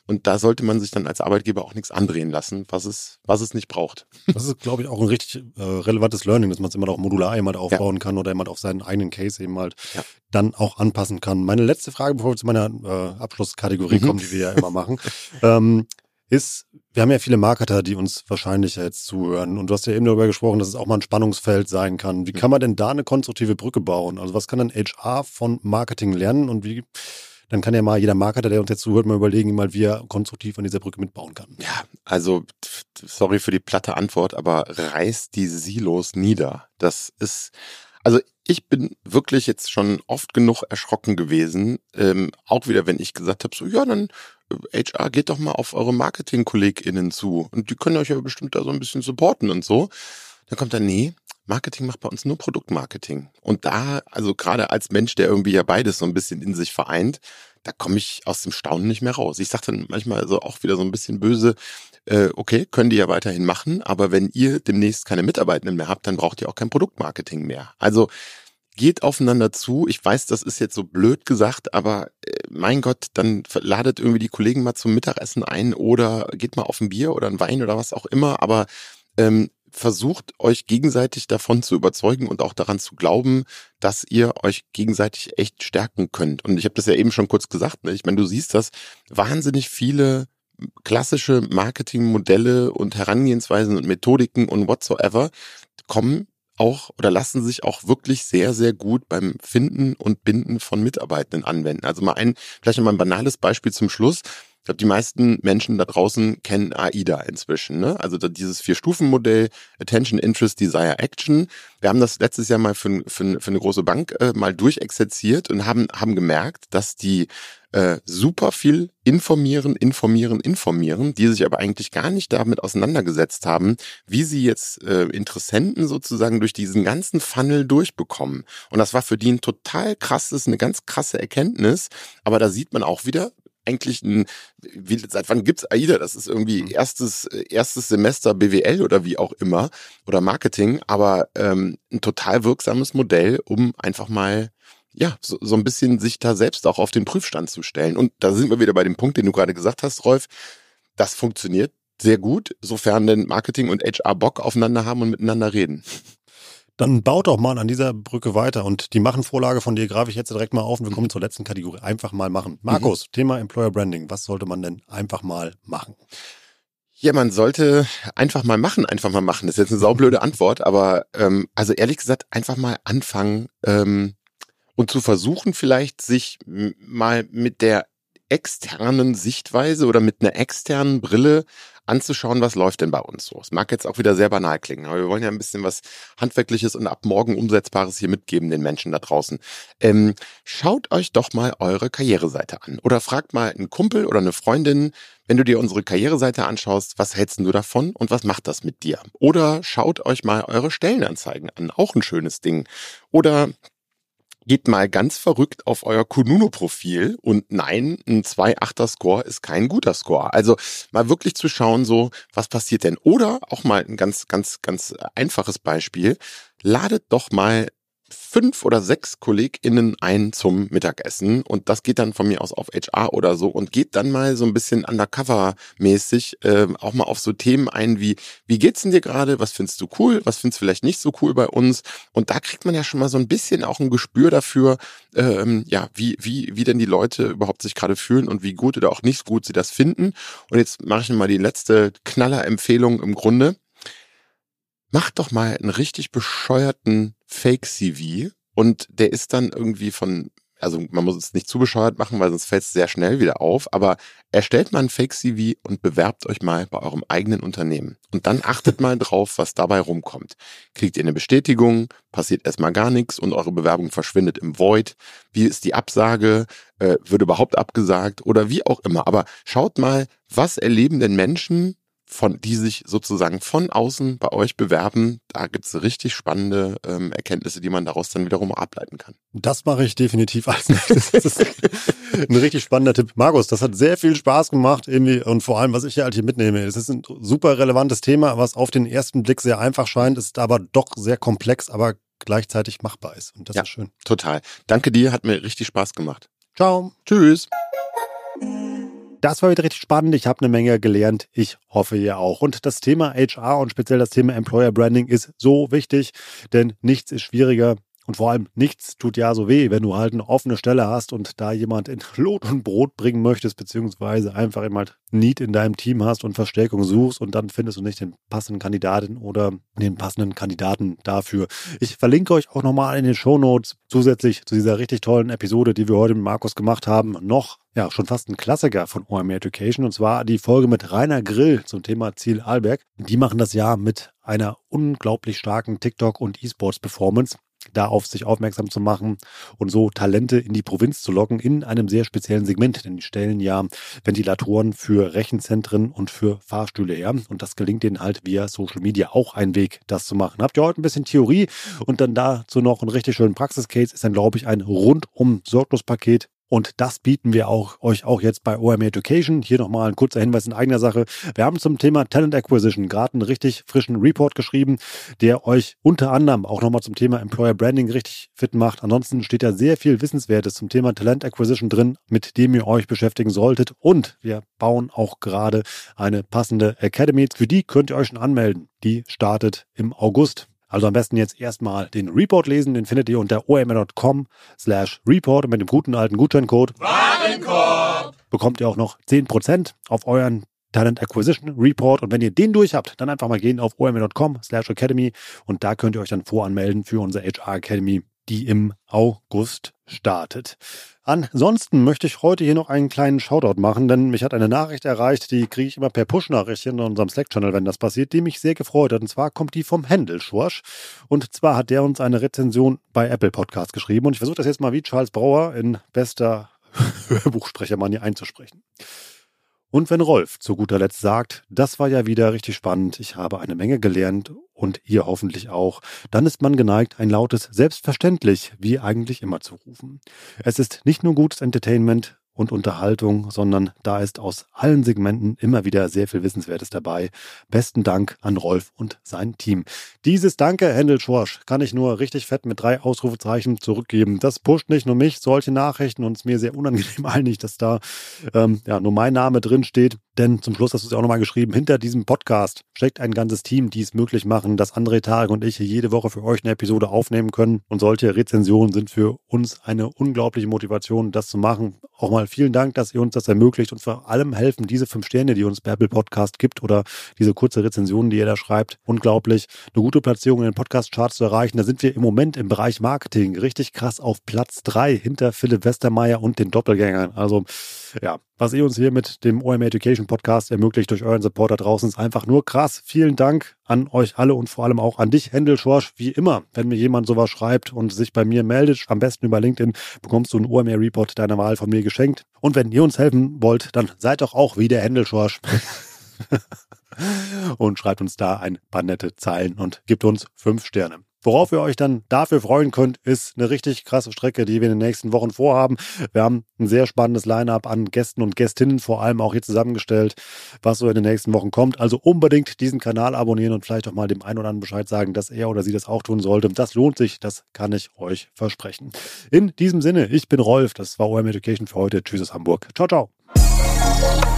Und da sollte man sich dann als Arbeitgeber auch nichts andrehen lassen, was es, was es nicht braucht. Das ist, glaube ich, auch ein richtig äh, relevantes Learning, dass man es immer auch modular einmal aufbauen ja. kann oder immer auf seinen eigenen Case eben halt ja. dann auch anpassen kann. Meine letzte Frage, bevor wir zu meiner äh, Abschlusskategorie mhm. kommen, die wir ja immer machen. ähm, ist, wir haben ja viele Marketer, die uns wahrscheinlich jetzt zuhören. Und du hast ja eben darüber gesprochen, dass es auch mal ein Spannungsfeld sein kann. Wie kann man denn da eine konstruktive Brücke bauen? Also was kann dann HR von Marketing lernen und wie, dann kann ja mal jeder Marketer, der uns jetzt zuhört, mal überlegen, mal wie er konstruktiv an dieser Brücke mitbauen kann. Ja, also sorry für die platte Antwort, aber reißt die Silos nieder. Das ist, also ich bin wirklich jetzt schon oft genug erschrocken gewesen, ähm, auch wieder, wenn ich gesagt habe, so ja, dann HR, geht doch mal auf eure Marketing-KollegInnen zu und die können euch ja bestimmt da so ein bisschen supporten und so. Dann kommt er, nee, Marketing macht bei uns nur Produktmarketing. Und da, also gerade als Mensch, der irgendwie ja beides so ein bisschen in sich vereint, da komme ich aus dem Staunen nicht mehr raus. Ich sage dann manchmal also auch wieder so ein bisschen böse, äh, okay, können die ja weiterhin machen, aber wenn ihr demnächst keine Mitarbeitenden mehr habt, dann braucht ihr auch kein Produktmarketing mehr. Also geht aufeinander zu. Ich weiß, das ist jetzt so blöd gesagt, aber äh, mein Gott, dann ladet irgendwie die Kollegen mal zum Mittagessen ein oder geht mal auf ein Bier oder ein Wein oder was auch immer, aber ähm, versucht euch gegenseitig davon zu überzeugen und auch daran zu glauben, dass ihr euch gegenseitig echt stärken könnt. Und ich habe das ja eben schon kurz gesagt, ne? ich meine, du siehst das, wahnsinnig viele klassische Marketingmodelle und Herangehensweisen und Methodiken und whatsoever kommen auch oder lassen sich auch wirklich sehr, sehr gut beim Finden und Binden von Mitarbeitenden anwenden. Also mal ein, vielleicht mal ein banales Beispiel zum Schluss. Ich glaube, die meisten Menschen da draußen kennen AIDA inzwischen. Ne? Also dieses Vier-Stufen-Modell Attention, Interest, Desire, Action. Wir haben das letztes Jahr mal für, für, für eine große Bank äh, mal durchexerziert und haben, haben gemerkt, dass die äh, super viel informieren, informieren, informieren, die sich aber eigentlich gar nicht damit auseinandergesetzt haben, wie sie jetzt äh, Interessenten sozusagen durch diesen ganzen Funnel durchbekommen. Und das war für die ein total krasses, eine ganz krasse Erkenntnis. Aber da sieht man auch wieder, eigentlich ein, wie, seit wann gibt's AIDA? Das ist irgendwie mhm. erstes, erstes Semester BWL oder wie auch immer oder Marketing, aber ähm, ein total wirksames Modell, um einfach mal ja, so, so ein bisschen sich da selbst auch auf den Prüfstand zu stellen. Und da sind wir wieder bei dem Punkt, den du gerade gesagt hast, Rolf. Das funktioniert sehr gut, sofern denn Marketing und HR Bock aufeinander haben und miteinander reden. Dann baut doch mal an dieser Brücke weiter und die Machenvorlage von dir greife ich jetzt direkt mal auf und wir kommen zur letzten Kategorie. Einfach mal machen. Markus, mhm. Thema Employer Branding. Was sollte man denn einfach mal machen? Ja, man sollte einfach mal machen, einfach mal machen. Das ist jetzt eine saublöde Antwort, aber ähm, also ehrlich gesagt, einfach mal anfangen, ähm, und zu versuchen vielleicht sich mal mit der externen Sichtweise oder mit einer externen Brille anzuschauen, was läuft denn bei uns so. Es mag jetzt auch wieder sehr banal klingen, aber wir wollen ja ein bisschen was Handwerkliches und ab morgen Umsetzbares hier mitgeben den Menschen da draußen. Ähm, schaut euch doch mal eure Karriereseite an oder fragt mal einen Kumpel oder eine Freundin, wenn du dir unsere Karriereseite anschaust, was hältst du davon und was macht das mit dir? Oder schaut euch mal eure Stellenanzeigen an, auch ein schönes Ding. Oder geht mal ganz verrückt auf euer Kununo-Profil und nein, ein 2,8er Score ist kein guter Score. Also mal wirklich zu schauen, so, was passiert denn? Oder auch mal ein ganz, ganz, ganz einfaches Beispiel. Ladet doch mal fünf oder sechs KollegInnen ein zum Mittagessen und das geht dann von mir aus auf HR oder so und geht dann mal so ein bisschen undercover-mäßig äh, auch mal auf so Themen ein wie, wie geht's denn dir gerade, was findest du cool, was findest du vielleicht nicht so cool bei uns? Und da kriegt man ja schon mal so ein bisschen auch ein Gespür dafür, ähm, ja, wie, wie, wie denn die Leute überhaupt sich gerade fühlen und wie gut oder auch nicht gut sie das finden. Und jetzt mache ich mal die letzte Knaller-Empfehlung im Grunde. Mach doch mal einen richtig bescheuerten Fake-CV und der ist dann irgendwie von, also man muss es nicht zu bescheuert machen, weil sonst fällt es sehr schnell wieder auf, aber erstellt mal ein Fake-CV und bewerbt euch mal bei eurem eigenen Unternehmen. Und dann achtet mal drauf, was dabei rumkommt. Kriegt ihr eine Bestätigung, passiert erstmal gar nichts und eure Bewerbung verschwindet im Void. Wie ist die Absage? Äh, wird überhaupt abgesagt oder wie auch immer. Aber schaut mal, was erleben denn Menschen, von, die sich sozusagen von außen bei euch bewerben. Da gibt's richtig spannende ähm, Erkenntnisse, die man daraus dann wiederum ableiten kann. Das mache ich definitiv als nächstes. Das ist ein richtig spannender Tipp. Markus, das hat sehr viel Spaß gemacht irgendwie und vor allem, was ich hier halt hier mitnehme, es ist ein super relevantes Thema, was auf den ersten Blick sehr einfach scheint, ist aber doch sehr komplex, aber gleichzeitig machbar ist. Und das ja, ist schön. Total. Danke dir, hat mir richtig Spaß gemacht. Ciao. Tschüss. Das war wieder richtig spannend. Ich habe eine Menge gelernt. Ich hoffe ihr auch. Und das Thema HR und speziell das Thema Employer Branding ist so wichtig, denn nichts ist schwieriger und vor allem nichts tut ja so weh, wenn du halt eine offene Stelle hast und da jemand in Lot und Brot bringen möchtest, beziehungsweise einfach immer halt Need in deinem Team hast und Verstärkung suchst und dann findest du nicht den passenden Kandidaten oder den passenden Kandidaten dafür. Ich verlinke euch auch nochmal in den Show Notes zusätzlich zu dieser richtig tollen Episode, die wir heute mit Markus gemacht haben, noch ja, schon fast ein Klassiker von OMR Education und zwar die Folge mit Rainer Grill zum Thema Ziel Alberg. Die machen das ja mit einer unglaublich starken TikTok und E-Sports Performance da auf sich aufmerksam zu machen und so Talente in die Provinz zu locken in einem sehr speziellen Segment. Denn die stellen ja Ventilatoren für Rechenzentren und für Fahrstühle her. Und das gelingt ihnen halt via Social Media auch ein Weg, das zu machen. Habt ihr heute ein bisschen Theorie und dann dazu noch einen richtig schönen Praxiscase, ist dann, glaube ich, ein rundum sorglos Paket und das bieten wir auch, euch auch jetzt bei OM Education. Hier nochmal ein kurzer Hinweis in eigener Sache. Wir haben zum Thema Talent Acquisition gerade einen richtig frischen Report geschrieben, der euch unter anderem auch nochmal zum Thema Employer Branding richtig fit macht. Ansonsten steht da sehr viel Wissenswertes zum Thema Talent Acquisition drin, mit dem ihr euch beschäftigen solltet. Und wir bauen auch gerade eine passende Academy. Für die könnt ihr euch schon anmelden. Die startet im August. Also am besten jetzt erstmal den Report lesen, den findet ihr unter omr.com slash report und mit dem guten alten Gutscheincode. Warenkorb! Bekommt ihr auch noch 10% auf euren Talent Acquisition Report. Und wenn ihr den durch habt, dann einfach mal gehen auf omr.com slash academy und da könnt ihr euch dann voranmelden für unsere HR Academy, die im August startet. Ansonsten möchte ich heute hier noch einen kleinen Shoutout machen, denn mich hat eine Nachricht erreicht, die kriege ich immer per Push-Nachrichten in unserem Slack-Channel, wenn das passiert, die mich sehr gefreut hat. Und zwar kommt die vom Händel Schorsch. Und zwar hat der uns eine Rezension bei Apple Podcast geschrieben. Und ich versuche das jetzt mal wie Charles Brauer in bester <laughs> Hörbuchsprechermanier einzusprechen. Und wenn Rolf zu guter Letzt sagt, das war ja wieder richtig spannend, ich habe eine Menge gelernt und ihr hoffentlich auch, dann ist man geneigt, ein lautes Selbstverständlich wie eigentlich immer zu rufen. Es ist nicht nur gutes Entertainment, und Unterhaltung, sondern da ist aus allen Segmenten immer wieder sehr viel Wissenswertes dabei. Besten Dank an Rolf und sein Team. Dieses Danke, Händel Schorsch, kann ich nur richtig fett mit drei Ausrufezeichen zurückgeben. Das pusht nicht nur mich, solche Nachrichten und es mir sehr unangenehm <laughs> eigentlich, dass da ähm, ja nur mein Name drin steht. Denn zum Schluss hast du es auch nochmal geschrieben, hinter diesem Podcast steckt ein ganzes Team, die es möglich machen, dass André Tarek und ich hier jede Woche für euch eine Episode aufnehmen können. Und solche Rezensionen sind für uns eine unglaubliche Motivation, das zu machen. Auch mal vielen Dank, dass ihr uns das ermöglicht und vor allem helfen diese fünf Sterne, die uns Bärbel Podcast gibt oder diese kurze Rezension, die ihr da schreibt. Unglaublich, eine gute Platzierung in den Podcast-Charts zu erreichen. Da sind wir im Moment im Bereich Marketing richtig krass auf Platz drei hinter Philipp Westermeier und den Doppelgängern. Also ja, was ihr uns hier mit dem OM Education Podcast ermöglicht durch euren Support da draußen, ist einfach nur krass. Vielen Dank an euch alle und vor allem auch an dich, Händel Schorsch. Wie immer, wenn mir jemand sowas schreibt und sich bei mir meldet, am besten über LinkedIn, bekommst du einen OMR Report deiner Wahl von mir geschenkt. Und wenn ihr uns helfen wollt, dann seid doch auch wie der Händel Schorsch. <laughs> <laughs> und schreibt uns da ein paar nette Zeilen und gibt uns fünf Sterne. Worauf ihr euch dann dafür freuen könnt, ist eine richtig krasse Strecke, die wir in den nächsten Wochen vorhaben. Wir haben ein sehr spannendes Line-up an Gästen und Gästinnen vor allem auch hier zusammengestellt, was so in den nächsten Wochen kommt. Also unbedingt diesen Kanal abonnieren und vielleicht auch mal dem einen oder anderen Bescheid sagen, dass er oder sie das auch tun sollte. Das lohnt sich, das kann ich euch versprechen. In diesem Sinne, ich bin Rolf, das war OM Education für heute. Tschüss aus Hamburg. Ciao, ciao.